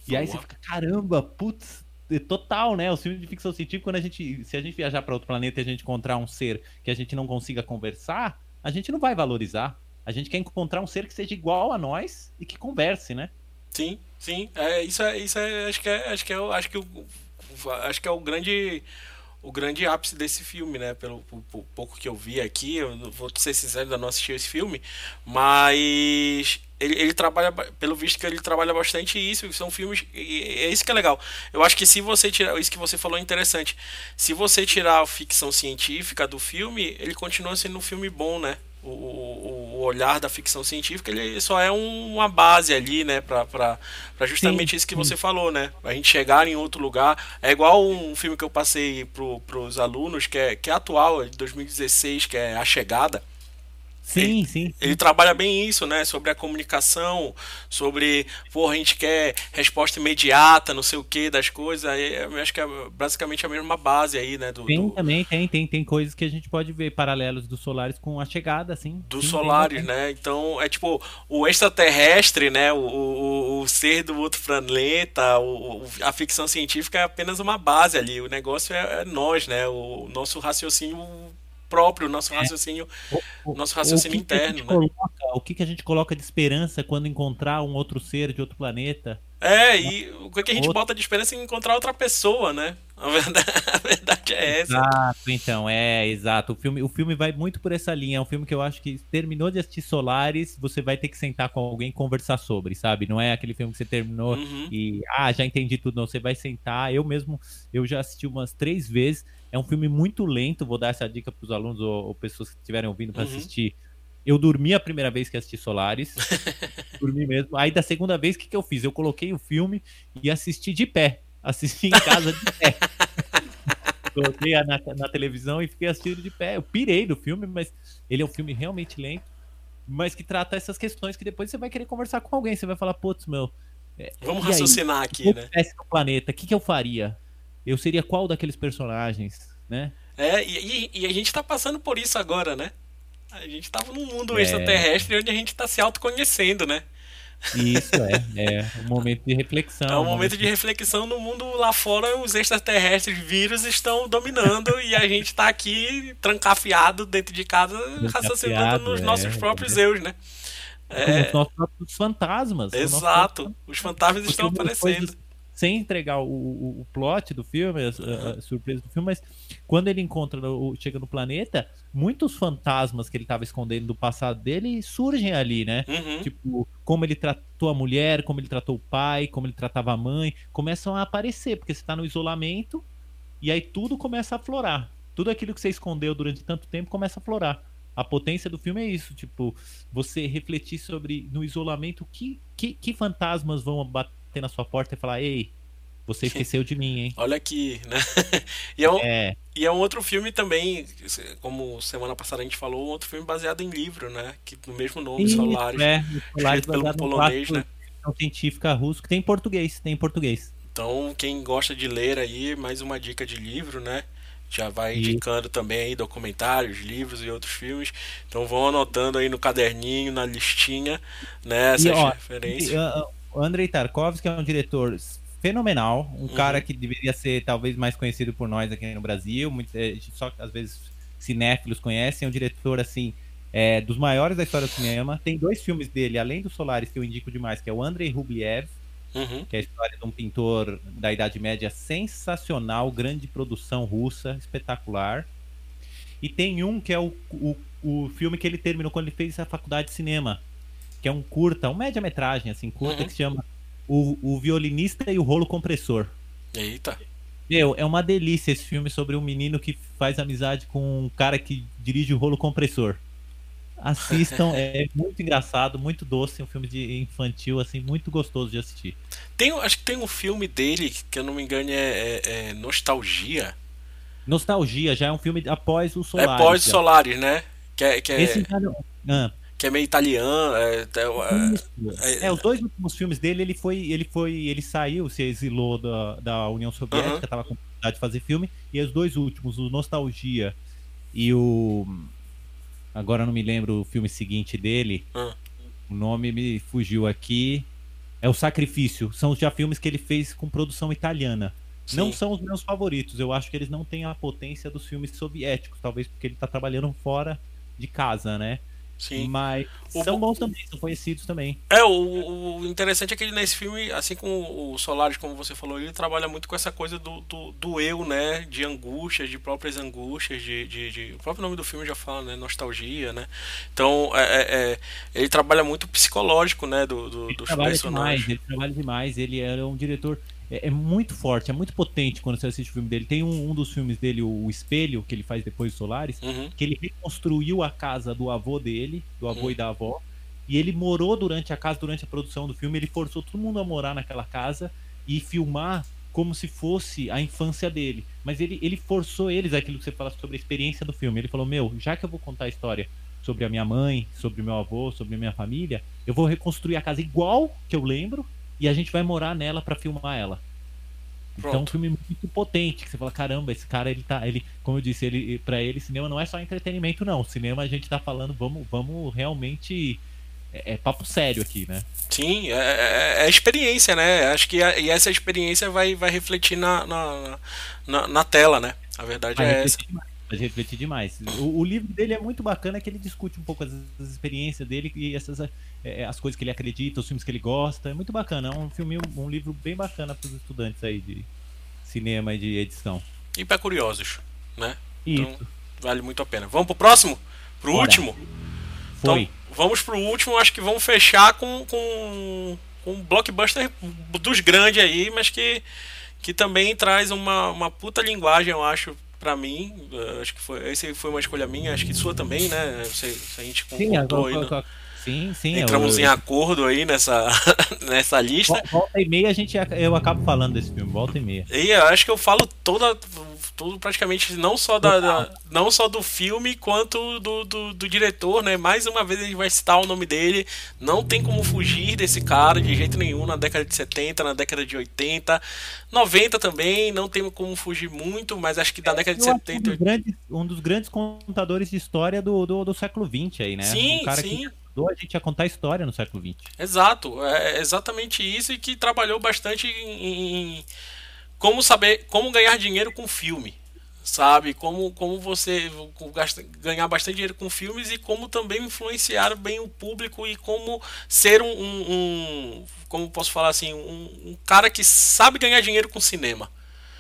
E aí você fica, caramba, putz, total, né? O filme de ficção científica, quando a gente, se a gente viajar para outro planeta e a gente encontrar um ser que a gente não consiga conversar, a gente não vai valorizar. A gente quer encontrar um ser que seja igual a nós e que converse, né? Sim, sim. É, isso é, isso é, acho que é, acho que é, acho que acho que é o grande, o grande ápice desse filme, né? Pelo, po- pouco que eu vi aqui, eu vou ser sincero, ainda não assisti esse filme, mas ele, ele trabalha, ba- pelo visto que ele trabalha bastante isso, são filmes, e é isso que é legal. Eu acho que se você tirar, isso que você falou é interessante. Se você tirar a ficção científica do filme, ele continua sendo um filme bom, né? O, o, olhar da ficção científica ele só é um- uma base ali, né? Pra justamente Sim, isso que sim. você falou, né? A gente chegar em outro lugar. É igual um filme que eu passei pro, pros alunos, que é, que é atual, é de 2016, que é A Chegada. Sim, sim. Ele trabalha bem isso, né? Sobre a comunicação, sobre, pô, a gente quer resposta imediata, não sei o que das coisas. Aí eu acho que é basicamente a mesma base aí, né? Do, Tem do, também, tem, tem, tem coisas que a gente pode ver paralelos do Solaris com a chegada, assim. do Sim, Solaris, tem né? Então é tipo o extraterrestre, né? O, o, o ser do outro planeta, o, o- a ficção científica é apenas uma base ali. O negócio é, é nós, né? O nosso raciocínio próprio, o nosso raciocínio, O- nosso o raciocínio que que a interno, gente né? coloca- o que, que a gente coloca de esperança quando encontrar um outro ser de outro planeta? É, e o que a gente Outro- bota de esperança é encontrar outra pessoa, né? A verdade, a verdade é essa. Exato, então, é, exato. O filme, o filme vai muito por essa linha. É um filme que eu acho que terminou de assistir Solaris, você vai ter que sentar com alguém e conversar sobre, sabe? Não é aquele filme que você terminou Uhum. e, ah, já entendi tudo. Não, você vai sentar. Eu mesmo, eu já assisti umas três vezes. É um filme muito lento. Vou dar essa dica pros alunos ou, ou pessoas que estiverem ouvindo para Uhum. assistir. Eu dormi a primeira vez que assisti Solaris. dormi mesmo. Aí da segunda vez, o que, que eu fiz? Eu coloquei o filme e assisti de pé. Assisti em casa de pé. Coloquei na, na televisão e fiquei assistindo de pé. Eu pirei do filme, mas ele é um filme realmente lento, mas que trata essas questões que depois você vai querer conversar com alguém. Você vai falar, putz, meu. é, Vamos aí? raciocinar Se aqui, né? no planeta, o que, que eu faria? Eu seria qual daqueles personagens, né? É, e, e- a gente tá passando por isso agora, né? A gente tava num mundo É. extraterrestre onde a gente tá se autoconhecendo, né? Isso é, é um momento de reflexão. É um momento de reflexão no mundo lá fora, os extraterrestres vírus estão dominando e a gente tá aqui trancafiado dentro de casa, raciocinando nos é, nossos próprios eus, né? É, os nossos próprios fantasmas. com os nossos exato. Os fantasmas Porque estão aparecendo. Sem entregar o, o, o plot do filme, a, a- surpresa do filme, mas quando ele encontra, o, chega no planeta, muitos fantasmas que ele estava escondendo do passado dele surgem ali, né? Uhum. Tipo, como ele tratou a mulher, como ele tratou o pai, como ele tratava a mãe, começam a aparecer, porque você tá no isolamento e aí tudo começa a florar. Tudo aquilo que você escondeu durante tanto tempo começa a florar. A potência do filme é isso, tipo, você refletir sobre no isolamento que, que, que fantasmas vão bater na sua porta e falar, ei, você esqueceu de mim, hein? Olha aqui, né? E é, um, É, e é um outro filme também, como semana passada a gente falou, um outro filme baseado em livro, né? Que no mesmo nome, isso, Solaris. é, Solaris pelo polonês, né? científica russo que tem em português, tem em português. Então, quem gosta de ler aí, mais uma dica de livro, né? Já vai Isso. indicando também aí documentários, livros e outros filmes. Então vão anotando aí no caderninho, na listinha, né? Essas E, ó, referências. E, ah, Andrei Tarkovsky é um diretor fenomenal, um Uhum. cara que deveria ser talvez mais conhecido por nós aqui no Brasil, muito, gente só às vezes cinéfilos conhecem, é um diretor assim é, dos maiores da história do cinema. Tem dois filmes dele, além do Solaris, que eu indico demais, que é o Andrei Rubliev, Uhum. que é a história de um pintor da Idade Média sensacional, grande produção russa, espetacular. E tem um que é o, o, o filme que ele terminou quando ele fez a faculdade de cinema, que é um curta, um média-metragem, assim, curta, Uhum. que se chama o, o Violinista e o Rolo Compressor. Eita. Meu, é uma delícia esse filme sobre um menino que faz amizade com um cara que dirige o rolo compressor. Assistam, é muito engraçado, muito doce, um filme de infantil, assim, muito gostoso de assistir. Tem, acho que tem um filme dele, que eu não me engano, é, é- é Nostalgia. Nostalgia já é um filme após o é Solaris. pós já. Solaris, né? Que é, que é, Esse já não- Ah, que é meio italiano. É, é- é, os dois últimos filmes dele, ele foi, ele foi, ele saiu, se exilou da, da União Soviética, Aham. tava com vontade de fazer filme, e os dois últimos, o Nostalgia e o agora não me lembro o filme seguinte dele. Ah. O nome me fugiu aqui. É o Sacrifício. São já filmes que ele fez com produção italiana. Não sim. são os meus favoritos. Eu acho que eles não têm a potência dos filmes soviéticos, talvez porque ele tá trabalhando fora de casa, né? Sim. Mas O são bo- bons também, são conhecidos também. É, o, o interessante é que ele nesse filme, assim como o Solaris, como você falou, ele trabalha muito com essa coisa do, do, do eu, né? De angústias, de próprias angústias, de, de, de- O próprio nome do filme já fala, né? Nostalgia, né? Então, é, é- é, ele trabalha muito psicológico, né? Do, do, Ele dos trabalha personagens. demais, ele trabalha demais. Ele é um diretor. É, é muito forte, é muito potente quando você assiste o filme dele. Tem um, um dos filmes dele, o, Espelho, que ele faz depois do Solaris, Uhum. que ele reconstruiu a casa do avô dele, do avô Hum. e da avó. E ele morou durante a casa, durante a produção do filme. Ele forçou todo mundo a morar naquela casa e filmar como se fosse a infância dele. Mas ele, ele forçou eles, aquilo que você fala sobre a experiência do filme. Ele falou: Meu, já que eu vou contar a história sobre a minha mãe, sobre o meu avô, sobre a minha família, eu vou reconstruir a casa igual que eu lembro e a gente vai morar nela pra filmar ela. Então é um Pronto. filme muito potente, que você fala, caramba, esse cara, ele tá, ele, como eu disse, ele para ele cinema não é só entretenimento não. Cinema a gente tá falando, vamos, vamos realmente é, é papo sério aqui, né? Sim, é, é, é experiência, né? Acho que a- e essa experiência vai, vai refletir na, na, na, na tela, né? A verdade Vai é essa. Vai refletir demais. O, o livro dele é muito bacana, que ele discute um pouco as, as experiências dele e essas é, as coisas que ele acredita, os filmes que ele gosta. É muito bacana. É um filme, um livro bem bacana para os estudantes aí de cinema e de edição. E para curiosos, né? Isso. Então, vale muito a pena. Vamos pro próximo? Pro Bora. último? Foi. Então, vamos pro último, acho que vamos fechar com, com, com um blockbuster dos grandes aí, mas que, que também traz uma, uma puta linguagem, eu acho, pra mim. Uh, acho que foi, esse foi uma escolha minha, acho que sua também, né? Se, se a gente Sim, a- concordou aí. Sim, sim. Entramos eu, em acordo aí nessa, nessa lista. Vol- Volta e meia a gente, eu acabo falando desse filme, volta e meia. E eu acho que eu falo toda. Tudo praticamente, não só, da, da- não só do filme, quanto do, do, do diretor, né? Mais uma vez a gente vai citar o nome dele. Não tem como fugir desse cara de jeito nenhum na década de 70, na década de 80, 90 também, não tem como fugir muito, mas acho que da década de Eu acho um 70 dos grandes, um dos grandes contadores de história do, do, do século XX aí, né? Sim, um sim. que ajudou a gente a contar história no século XX. Exato, é exatamente isso e que trabalhou bastante em, em como saber como ganhar dinheiro com filme, sabe? Como, como você gasta- ganhar bastante dinheiro com filmes e como também influenciar bem o público e como ser um, um- um- como posso falar assim, um, um cara que sabe ganhar dinheiro com cinema.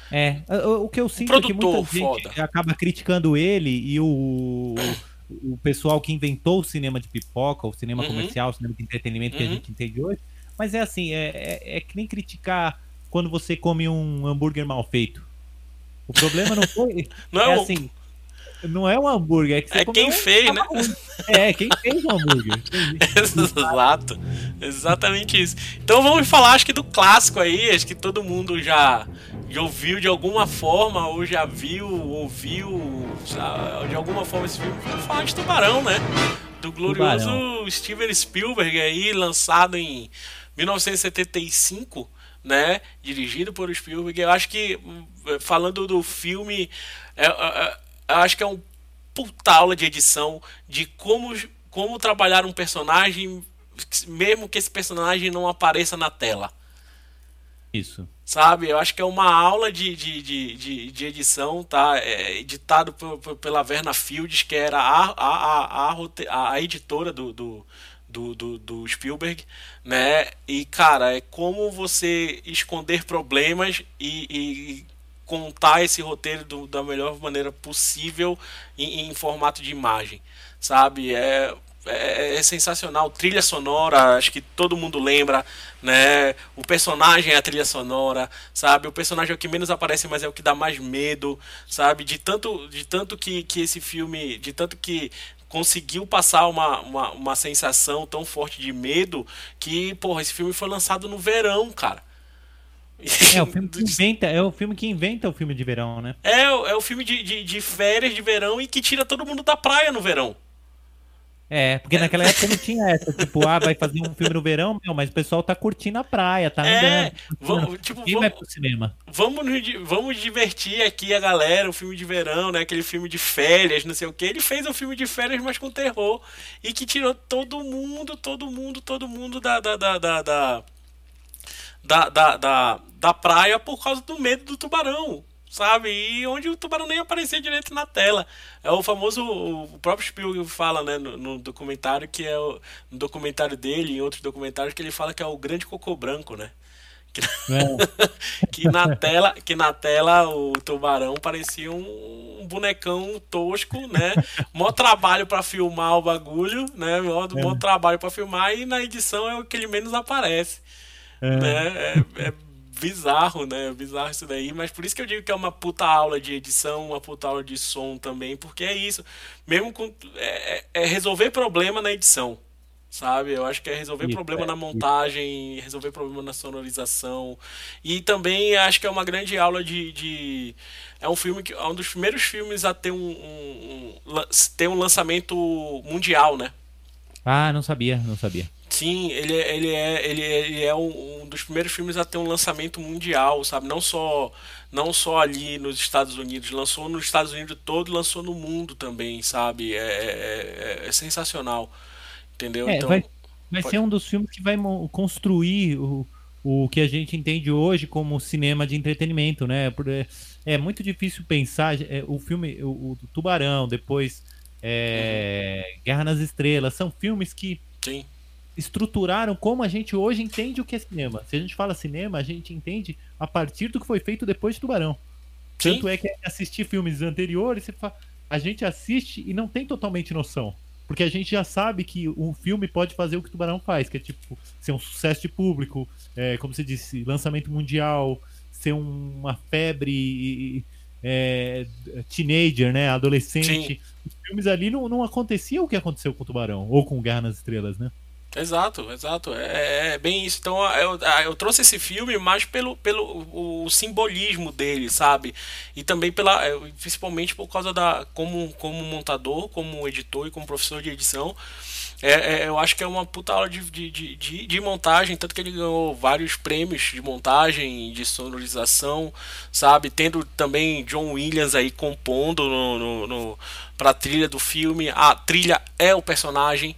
É, o, o que eu sinto é que muita gente foda. acaba criticando ele e o, o pessoal que inventou o cinema de pipoca, o cinema Uhum. comercial, o cinema de entretenimento que a Uhum. gente entende hoje. Mas é assim, é, é, é que nem criticar quando você come um hambúrguer mal feito. O problema não foi. Não é é, assim. Não é um hambúrguer, é que É quem um fez, né? É, quem fez o hambúrguer. Exato, exatamente isso. Então vamos falar, acho que do clássico aí, acho que todo mundo já, já ouviu de alguma forma, ou já viu, ouviu de alguma forma esse filme. Vamos falar de Tubarão, né? Do glorioso Tubarão. Steven Spielberg aí, lançado em 1975, né? Dirigido por Spielberg. Eu acho que, hum, falando do filme, é- é- é- eu acho que é um puta aula de edição de como, como trabalhar um personagem, mesmo que esse personagem não apareça na tela. Isso. Sabe? Eu acho que é uma aula de, de, de, de, de edição, tá? É, editado p- p- pela Verna Fields, que era a, a, a, a- a editora do, do, do, do, do Spielberg, né? E, cara, é como você esconder problemas e, e contar esse roteiro do- da melhor maneira possível em, em formato de imagem, sabe? É, é, é sensacional. Trilha sonora, acho que todo mundo lembra, né? O personagem é a trilha sonora, sabe? O personagem é o que menos aparece, mas é o que dá mais medo, sabe? De tanto, de tanto que, que esse filme, de tanto que conseguiu passar uma, uma, uma sensação tão forte de medo que, porra, esse filme foi lançado no verão, cara. É o filme que inventa, é o filme que inventa o filme de verão, né? É, o- é o filme de, de, de férias de verão e que tira todo mundo da praia no verão. É, porque naquela época não tinha essa, tipo, ah, vai fazer um filme no verão, meu, mas o pessoal tá curtindo a praia, tá É, andando. vamos- tipo, vamos- vai pro cinema? Vamos, vamos divertir aqui a galera, o filme de verão, né? Aquele filme de férias, não sei o que. Ele fez um filme de férias, mas com terror. E que tirou todo mundo, todo mundo, todo mundo da, da, da, da, da, da, da- da praia por causa do medo do tubarão. Sabe? E onde o tubarão nem aparecia direito na tela. É o famoso. O próprio Spielberg fala, né, no, no documentário, que é o. No documentário dele em outros documentários, que ele fala que é o grande cocô branco, né? Que- É, que na tela que na tela o tubarão parecia um, um bonecão tosco né mó trabalho pra filmar o bagulho né mó, mó trabalho pra filmar e na edição é o que ele menos aparece né é, é bizarro né bizarro isso daí mas por isso que eu digo que é uma puta aula de edição uma puta aula de som também porque é isso mesmo com é, é- é resolver problema na edição sabe? Eu acho que é resolver Isso, problema é, na montagem, resolver problema na sonorização. E também acho que é uma grande aula de. de- é um filme que. É um dos primeiros filmes a ter um, um- um ter um lançamento mundial, né? Ah, não sabia, não sabia. Sim, ele, é- ele é, ele, é- ele é um, um dos primeiros filmes a ter um lançamento mundial, sabe? Não só, não só ali nos Estados Unidos, lançou nos Estados Unidos todo, lançou no mundo também, sabe? É, é- é- é sensacional, entendeu? É, então, vai vai pode- ser um dos filmes que vai construir o, o que a gente entende hoje como cinema de entretenimento, né? Por- É, é muito difícil pensar é, o filme, o, o Tubarão, depois é, Guerra nas Estrelas, são filmes que sim, estruturaram como a gente hoje entende o que é cinema. Se a gente fala cinema, a gente entende a partir do que foi feito depois de Tubarão. Sim. Tanto é que assistir filmes anteriores, a gente assiste e não tem totalmente noção. Porque a gente já sabe que um filme pode fazer o que o Tubarão faz, que é tipo ser um sucesso de público, é, como você disse, lançamento mundial, ser um- uma febre e, é, teenager, né? Adolescente. Sim. Os filmes ali não, não acontecia o que aconteceu com o Tubarão, ou com Guerra nas Estrelas, né? Exato, exato. É, é bem isso. Então eu, eu trouxe esse filme mais pelo, pelo o simbolismo dele, sabe? E também pela. é, Principalmente por causa da. Como, como montador, como editor e como professor de edição. É, é, eu acho que é uma puta aula de, de, de, de montagem, tanto que ele ganhou vários prêmios de montagem, de sonorização, sabe? Tendo também John Williams aí compondo no, no, no, pra trilha do filme. A trilha é o personagem,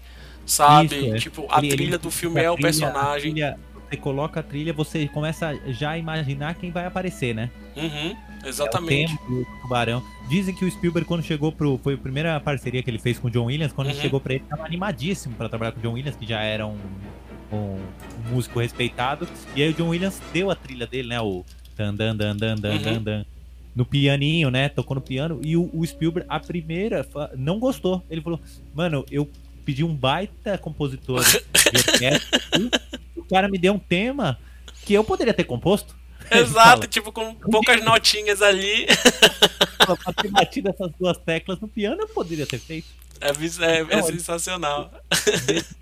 sabe? Isso, é. Tipo, a Ele- trilha ele- do filme é o trilha- personagem. trilha- você coloca a trilha, você começa já a imaginar quem vai aparecer, né? Uhum, É exatamente. o tema do Tubarão. Dizem que o Spielberg, quando chegou pro. Foi a primeira parceria que ele fez com o John Williams. Quando Uhum. ele chegou pra ele, tava animadíssimo pra trabalhar com o John Williams, que já era um, um músico respeitado. E aí o John Williams deu a trilha dele, né? O. Dan, dan, dan, dan, dan, Uhum. dan, no pianinho, né? Tocou no piano. E o, o Spielberg, a primeira, não gostou. Ele falou: Mano, eu pedi um baita compositor o cara me deu um tema que eu poderia ter composto. Exato, tipo, com poucas notinhas ali. pra ter batido essas duas teclas no piano, eu poderia ter feito. É, é- é Não, sensacional.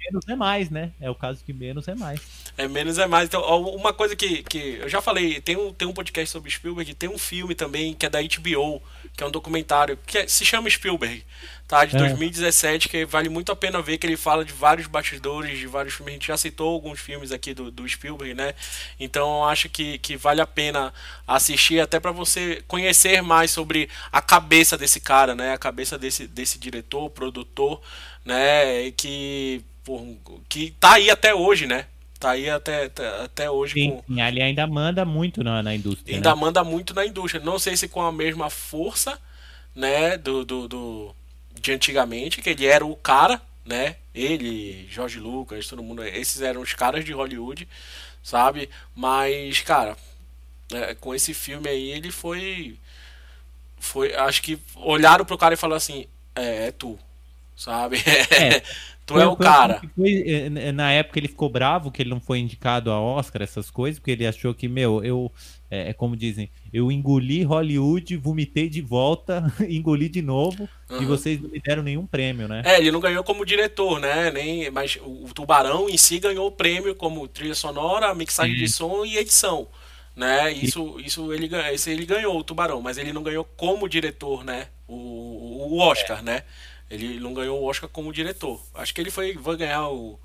Menos é mais, né? É o caso que menos é mais. É menos é mais. Então, uma coisa que, que eu já falei, tem um, tem um podcast sobre Spielberg, tem um filme também que é da HBO, que é um documentário, que é- se chama Spielberg, tá? De É. 2017, que vale muito a pena ver, que ele fala de vários bastidores, de vários filmes. A gente já citou alguns filmes aqui do, do Spielberg, né? Então eu acho que, que vale a pena assistir, até para você conhecer mais sobre a cabeça desse cara, né? A cabeça desse, desse diretor, produtor, né? Que, pô, que tá aí até hoje, né? Tá aí até, até, até hoje Sim, com. sim, ele ainda manda muito na, na indústria. Ainda né? manda muito na indústria. Não sei se com a mesma força, né? Do, do, do- de antigamente, que ele era o cara, né? Ele, Jorge Lucas, todo mundo. Esses eram os caras de Hollywood, sabe? Mas, cara, é, com esse filme aí, ele foi. Foi. Acho que olharam pro cara e falaram assim: é, é tu, sabe? É. tu Foi- é o foi- cara. foi, eh, na época ele ficou bravo que ele não foi indicado a Oscar, essas coisas, porque ele achou que, meu, eu. É, é como dizem, eu engoli Hollywood, vomitei de volta, engoli de novo, e Aham. vocês não me deram nenhum prêmio, né? É, ele não ganhou como diretor, né? Nem, mas o Tubarão em si ganhou o prêmio como trilha sonora, mixagem Sim. de som e edição, né? Isso, isso ele, esse ele ganhou o Tubarão, mas ele não ganhou como diretor, né? O, o- o Oscar, né? Ele não ganhou o Oscar como diretor. Acho que ele foi, vai ganhar o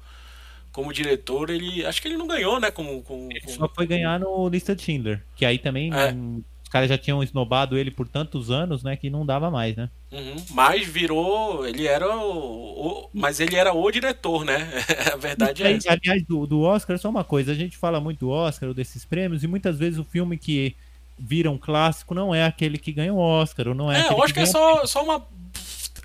como diretor, ele acho que ele não ganhou, né? Como, como, Ele como- só foi ganhar no Lista de Schindler, que aí também É. hum, os caras já tinham esnobado ele por tantos anos, né, que não dava mais, né? Uhum, mas virou, ele era o, o- mas ele era o diretor, né? A verdade é Aí, essa. aliás, do, do Oscar, só uma coisa, a gente fala muito do Oscar, desses prêmios, e muitas vezes o filme que vira um clássico não é aquele que ganha o Oscar, ou não é, É, acho que é só, só uma,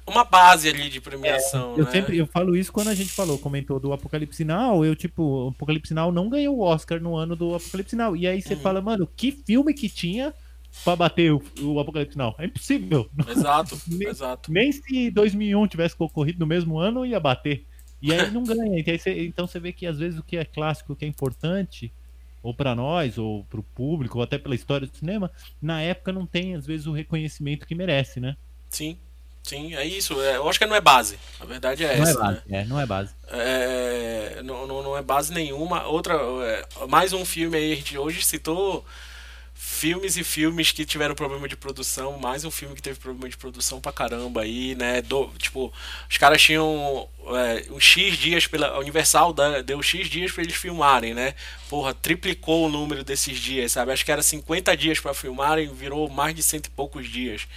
uma base ali de premiação, Eu né? sempre eu falo isso quando a gente falou, comentou do Apocalipse Now, eu tipo, o Apocalipse Now não ganhou o Oscar no ano do Apocalipse Now. E aí você Uhum. fala, mano, que filme que tinha pra bater o, o Apocalipse Now? É impossível. Exato, Nem- exato. Nem se 2001 tivesse concorrido no mesmo ano, ia bater. E aí não ganha. Aí você- então você vê que às vezes o que é clássico, o que é importante, ou pra nós, ou pro público, ou até pela história do cinema, na época não tem às vezes o reconhecimento que merece, né? Sim, sim, é isso. É, eu acho que não é base. A verdade é Não é essa. base, né? é, não é base. É, não, não, não é base nenhuma. Outra, é, mais um filme aí, a gente hoje citou filmes e filmes que tiveram problema de produção. Mais um filme que teve problema de produção pra caramba aí, né? Do- tipo, os caras tinham é, um X dias pela. A Universal deu X dias pra eles filmarem, né? Porra, triplicou o número desses dias, sabe? Acho que era 50 dias pra filmarem, virou mais de cento e poucos dias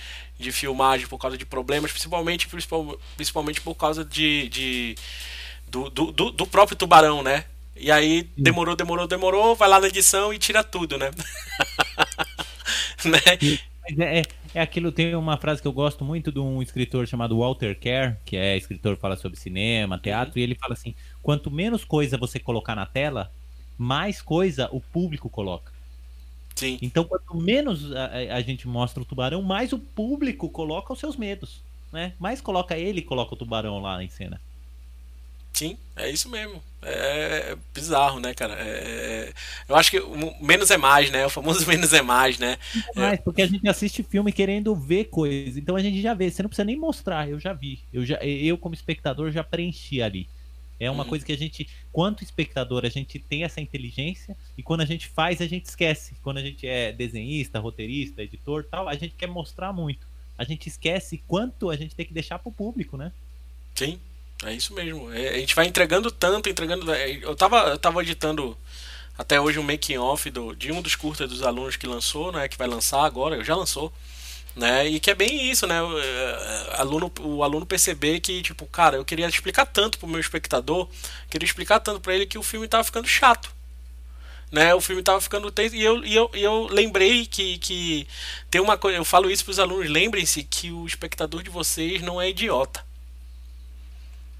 de filmagem por causa de problemas, principalmente, principal- principalmente por causa de, de do, do, do- próprio tubarão, né? E aí demorou, demorou, demorou, vai lá na edição e tira tudo, né? né? É, é, é aquilo, tem uma frase que eu gosto muito de um escritor chamado Walter Kerr, que é escritor fala sobre cinema, teatro, e ele fala assim: quanto menos coisa você colocar na tela, mais coisa o público coloca. Sim, Então, quanto menos a, a- gente mostra o tubarão, mais o público coloca os seus medos, né? Mais coloca ele e coloca o tubarão lá em cena. Sim, é isso mesmo. É bizarro, né, cara? É- Eu acho que menos é mais, né? O famoso menos é mais, né? Mas porque a gente assiste filme querendo ver coisas. Então a gente já vê. Você não precisa nem mostrar. Eu já vi. Eu, já, eu como espectador, já preenchi ali. É uma Uhum. coisa que a gente, quanto espectador, a gente tem essa inteligência e quando a gente faz, a gente esquece. Quando a gente é desenhista, roteirista, editor tal, a gente quer mostrar muito. A gente esquece quanto a gente tem que deixar pro público, né? Sim, é isso mesmo. É, a gente vai entregando tanto, entregando. é, Eu tava, eu tava editando até hoje um making off do, de um dos curtas dos alunos que lançou, né? Que vai lançar agora, já lançou. Né, e que é bem isso, né? O, é, aluno, o aluno perceber que, tipo, cara, eu queria explicar tanto pro meu espectador, queria explicar tanto pra ele que o filme tava ficando chato. Né, o filme tava ficando tenso e eu, e eu, e eu lembrei que, que tem uma coisa, eu falo isso pros alunos, lembrem-se que o espectador de vocês não é idiota.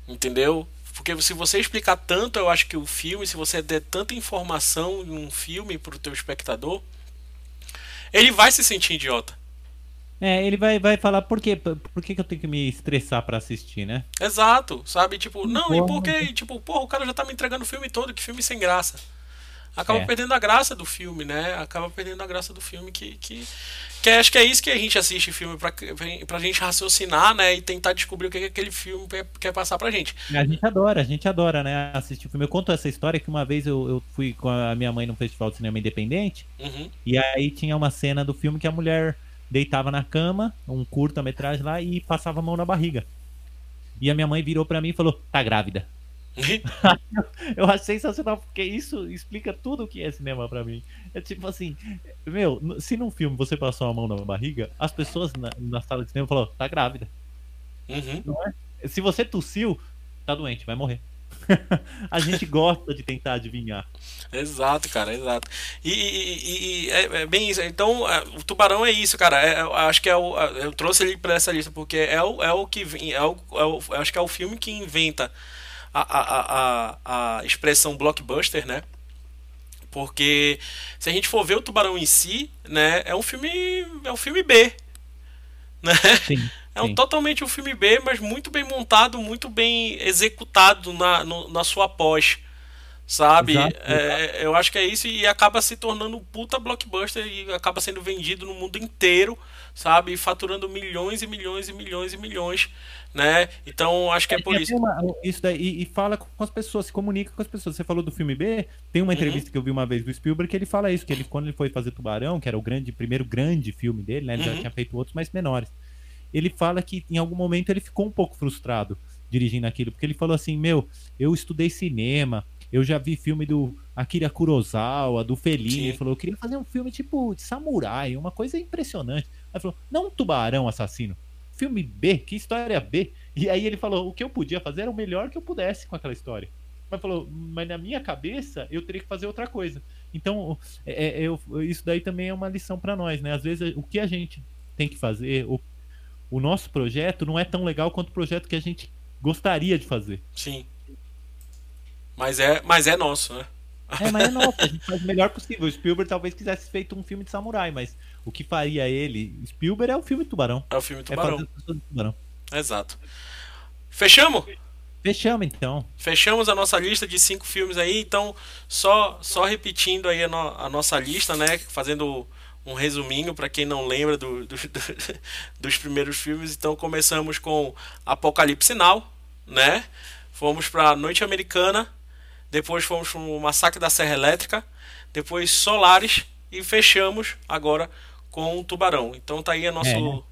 Entendeu? Porque se você explicar tanto, eu acho que o filme, se você der tanta informação num filme pro teu espectador, ele vai se sentir idiota. É, ele vai, vai falar por quê? Por por que, que eu tenho que me estressar pra assistir, né? Exato, sabe? Tipo, não, e Porra, porque, mas- tipo, porra, o cara já tá me entregando o filme todo, que filme sem graça. Acaba É. perdendo a graça do filme, né? Acaba perdendo a graça do filme que. que, que acho que é isso que a gente assiste filme pra, pra gente raciocinar, né? E tentar descobrir o que, que aquele filme quer, quer passar pra gente. A gente adora, a gente adora, né? Assistir filme. Eu conto essa história que uma vez eu, eu fui com a minha mãe num festival de cinema independente Uhum. e aí tinha uma cena do filme que a mulher deitava na cama, um curta-metragem lá, e passava a mão na barriga. E a minha mãe virou pra mim e falou: tá grávida. Eu achei sensacional, porque isso explica tudo o que é cinema pra mim. É tipo assim, meu, se num filme você passou a mão na barriga, as pessoas na, na sala de cinema falaram, tá grávida. Uhum. Se você tossiu, tá doente, vai morrer. a gente gosta de tentar adivinhar. Exato, cara, exato. E, e- e- é, é bem isso. Então, é, o Tubarão é isso, cara. É- eu acho que é o, é, eu trouxe ele pra essa lista porque é o, é o que vem, é o, é o- acho que é o filme que inventa a, a, a, a, a expressão blockbuster, né? Porque se a gente for ver o Tubarão em si, né, é um filme, é um filme B, né? Sim. É um sim. totalmente um filme B, mas muito bem montado, muito bem executado na, no- na sua pós. Sabe? Exato, É, eu acho que é isso e acaba se tornando um puta blockbuster e acaba sendo vendido no mundo inteiro, sabe? E faturando milhões e milhões e milhões e milhões, né? Então acho que é por Tem isso. uma- isso daí, e, e fala com as pessoas, se comunica com as pessoas. Você falou do filme B, tem Uhum. uma entrevista que eu vi uma vez do Spielberg que ele fala isso, que ele, quando ele foi fazer Tubarão, que era o grande, primeiro grande filme dele, né? Ele já Uhum. tinha feito outros mais menores. Ele fala que em algum momento ele ficou um pouco frustrado dirigindo aquilo, porque ele falou assim: Meu, eu estudei cinema, eu já vi filme do Akira Kurosawa, do Fellini. Sim. Ele falou: Eu queria fazer um filme tipo de samurai, uma coisa impressionante. Aí falou: Não um tubarão assassino. Filme B, que história B? E aí ele falou: o que eu podia fazer era o melhor que eu pudesse com aquela história. Mas falou, mas na minha cabeça eu teria que fazer outra coisa. Então, é, é, eu- isso daí também é uma lição pra nós, né? Às vezes o que a gente tem que fazer, o, o nosso projeto não é tão legal quanto o projeto que a gente gostaria de fazer. Sim. Mas é, mas é nosso, né? É, mas é nosso, a gente faz o melhor possível. O Spielberg talvez quisesse feito um filme de samurai, mas o que faria ele, Spielberg é o filme Tubarão. É o filme É Tubarão. de Tubarão. Exato. Fechamos? Fechamos então. Fechamos a nossa lista de cinco filmes aí, então só só repetindo aí a, no- a nossa lista, né? Fazendo um resuminho para quem não lembra do- do- do- dos primeiros filmes. Então começamos com Apocalipse Now, né? Fomos para Noite Americana, depois fomos para o Massacre da Serra Elétrica, depois Solares e fechamos agora com o Tubarão. Então tá aí a nosso, É, né?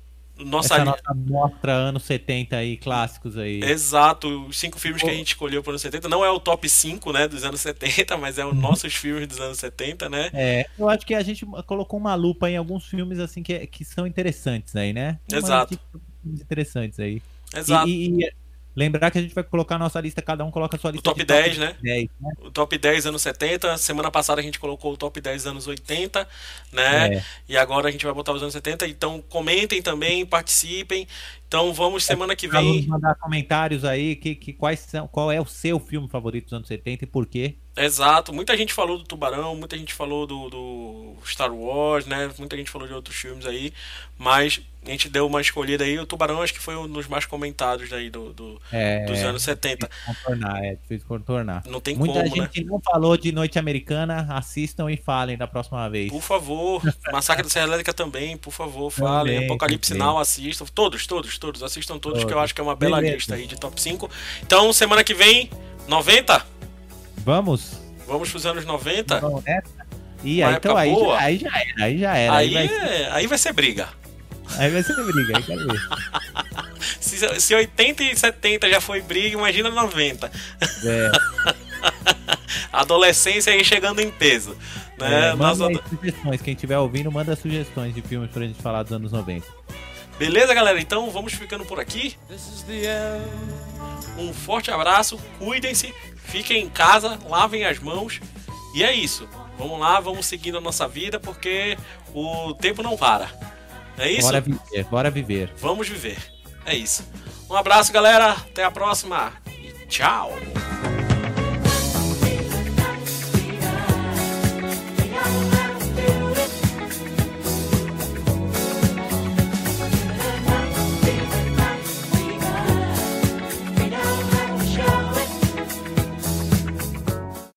Nossa Essa nossa mostra anos 70 aí, clássicos aí. Exato, os cinco filmes que a gente escolheu para os anos 70 não é o top 5, né, dos anos 70, mas é os nossos filmes dos anos 70, né? É, eu acho que a gente colocou uma lupa em alguns filmes assim que, que são interessantes aí, né? Exato. filmes interessantes aí. E- Exato. E, e lembrar que a gente vai colocar a nossa lista, cada um coloca a sua lista top de 10, né? 10, né? O top 10 anos 70, semana passada a gente colocou o top 10 anos 80, né? É. E agora a gente vai botar os anos 70, então comentem também, participem. Então vamos semana que vem. mandar comentários aí, que, que quais são, qual é o seu filme favorito dos anos 70 e por quê? Exato, muita gente falou do Tubarão, muita gente falou do, do Star Wars, né? Muita gente falou de outros filmes aí, mas a gente deu uma escolhida aí. O Tubarão acho que foi um dos mais comentados aí do, do- É, dos anos 70. contornar, é difícil contornar. Não tem Muita como, né? gente não falou de Noite Americana, assistam e falem da próxima vez. Por favor, Massacre da Serra Elétrica também, por favor, falem. Também, Apocalipse também. Now, assistam. Todos, todos, todos. Assistam todos, que eu Todos. acho que é uma bela Beleza. lista aí de top 5. Então, semana que vem, 90? Vamos? Vamos pros anos 90? Vamos nessa? E aí, então aí boa. aí já era, aí já era. Aí, Aí, vai, ser, é- aí vai ser briga. aí vai ser briga, aí quero ver. Se, se 80 e 70 já foi briga, imagina 90. É, Adolescência aí chegando em peso. Né? é, Nós sugestões, quem estiver ouvindo, manda sugestões de filmes pra gente falar dos anos 90. Beleza, galera? Então vamos ficando por aqui. Um forte abraço, cuidem-se, fiquem em casa, lavem as mãos. E é isso. Vamos lá, vamos seguindo a nossa vida, porque o tempo não para. É isso? Bora viver, bora viver. Vamos viver. É isso. Um abraço, galera. Até a próxima. E tchau.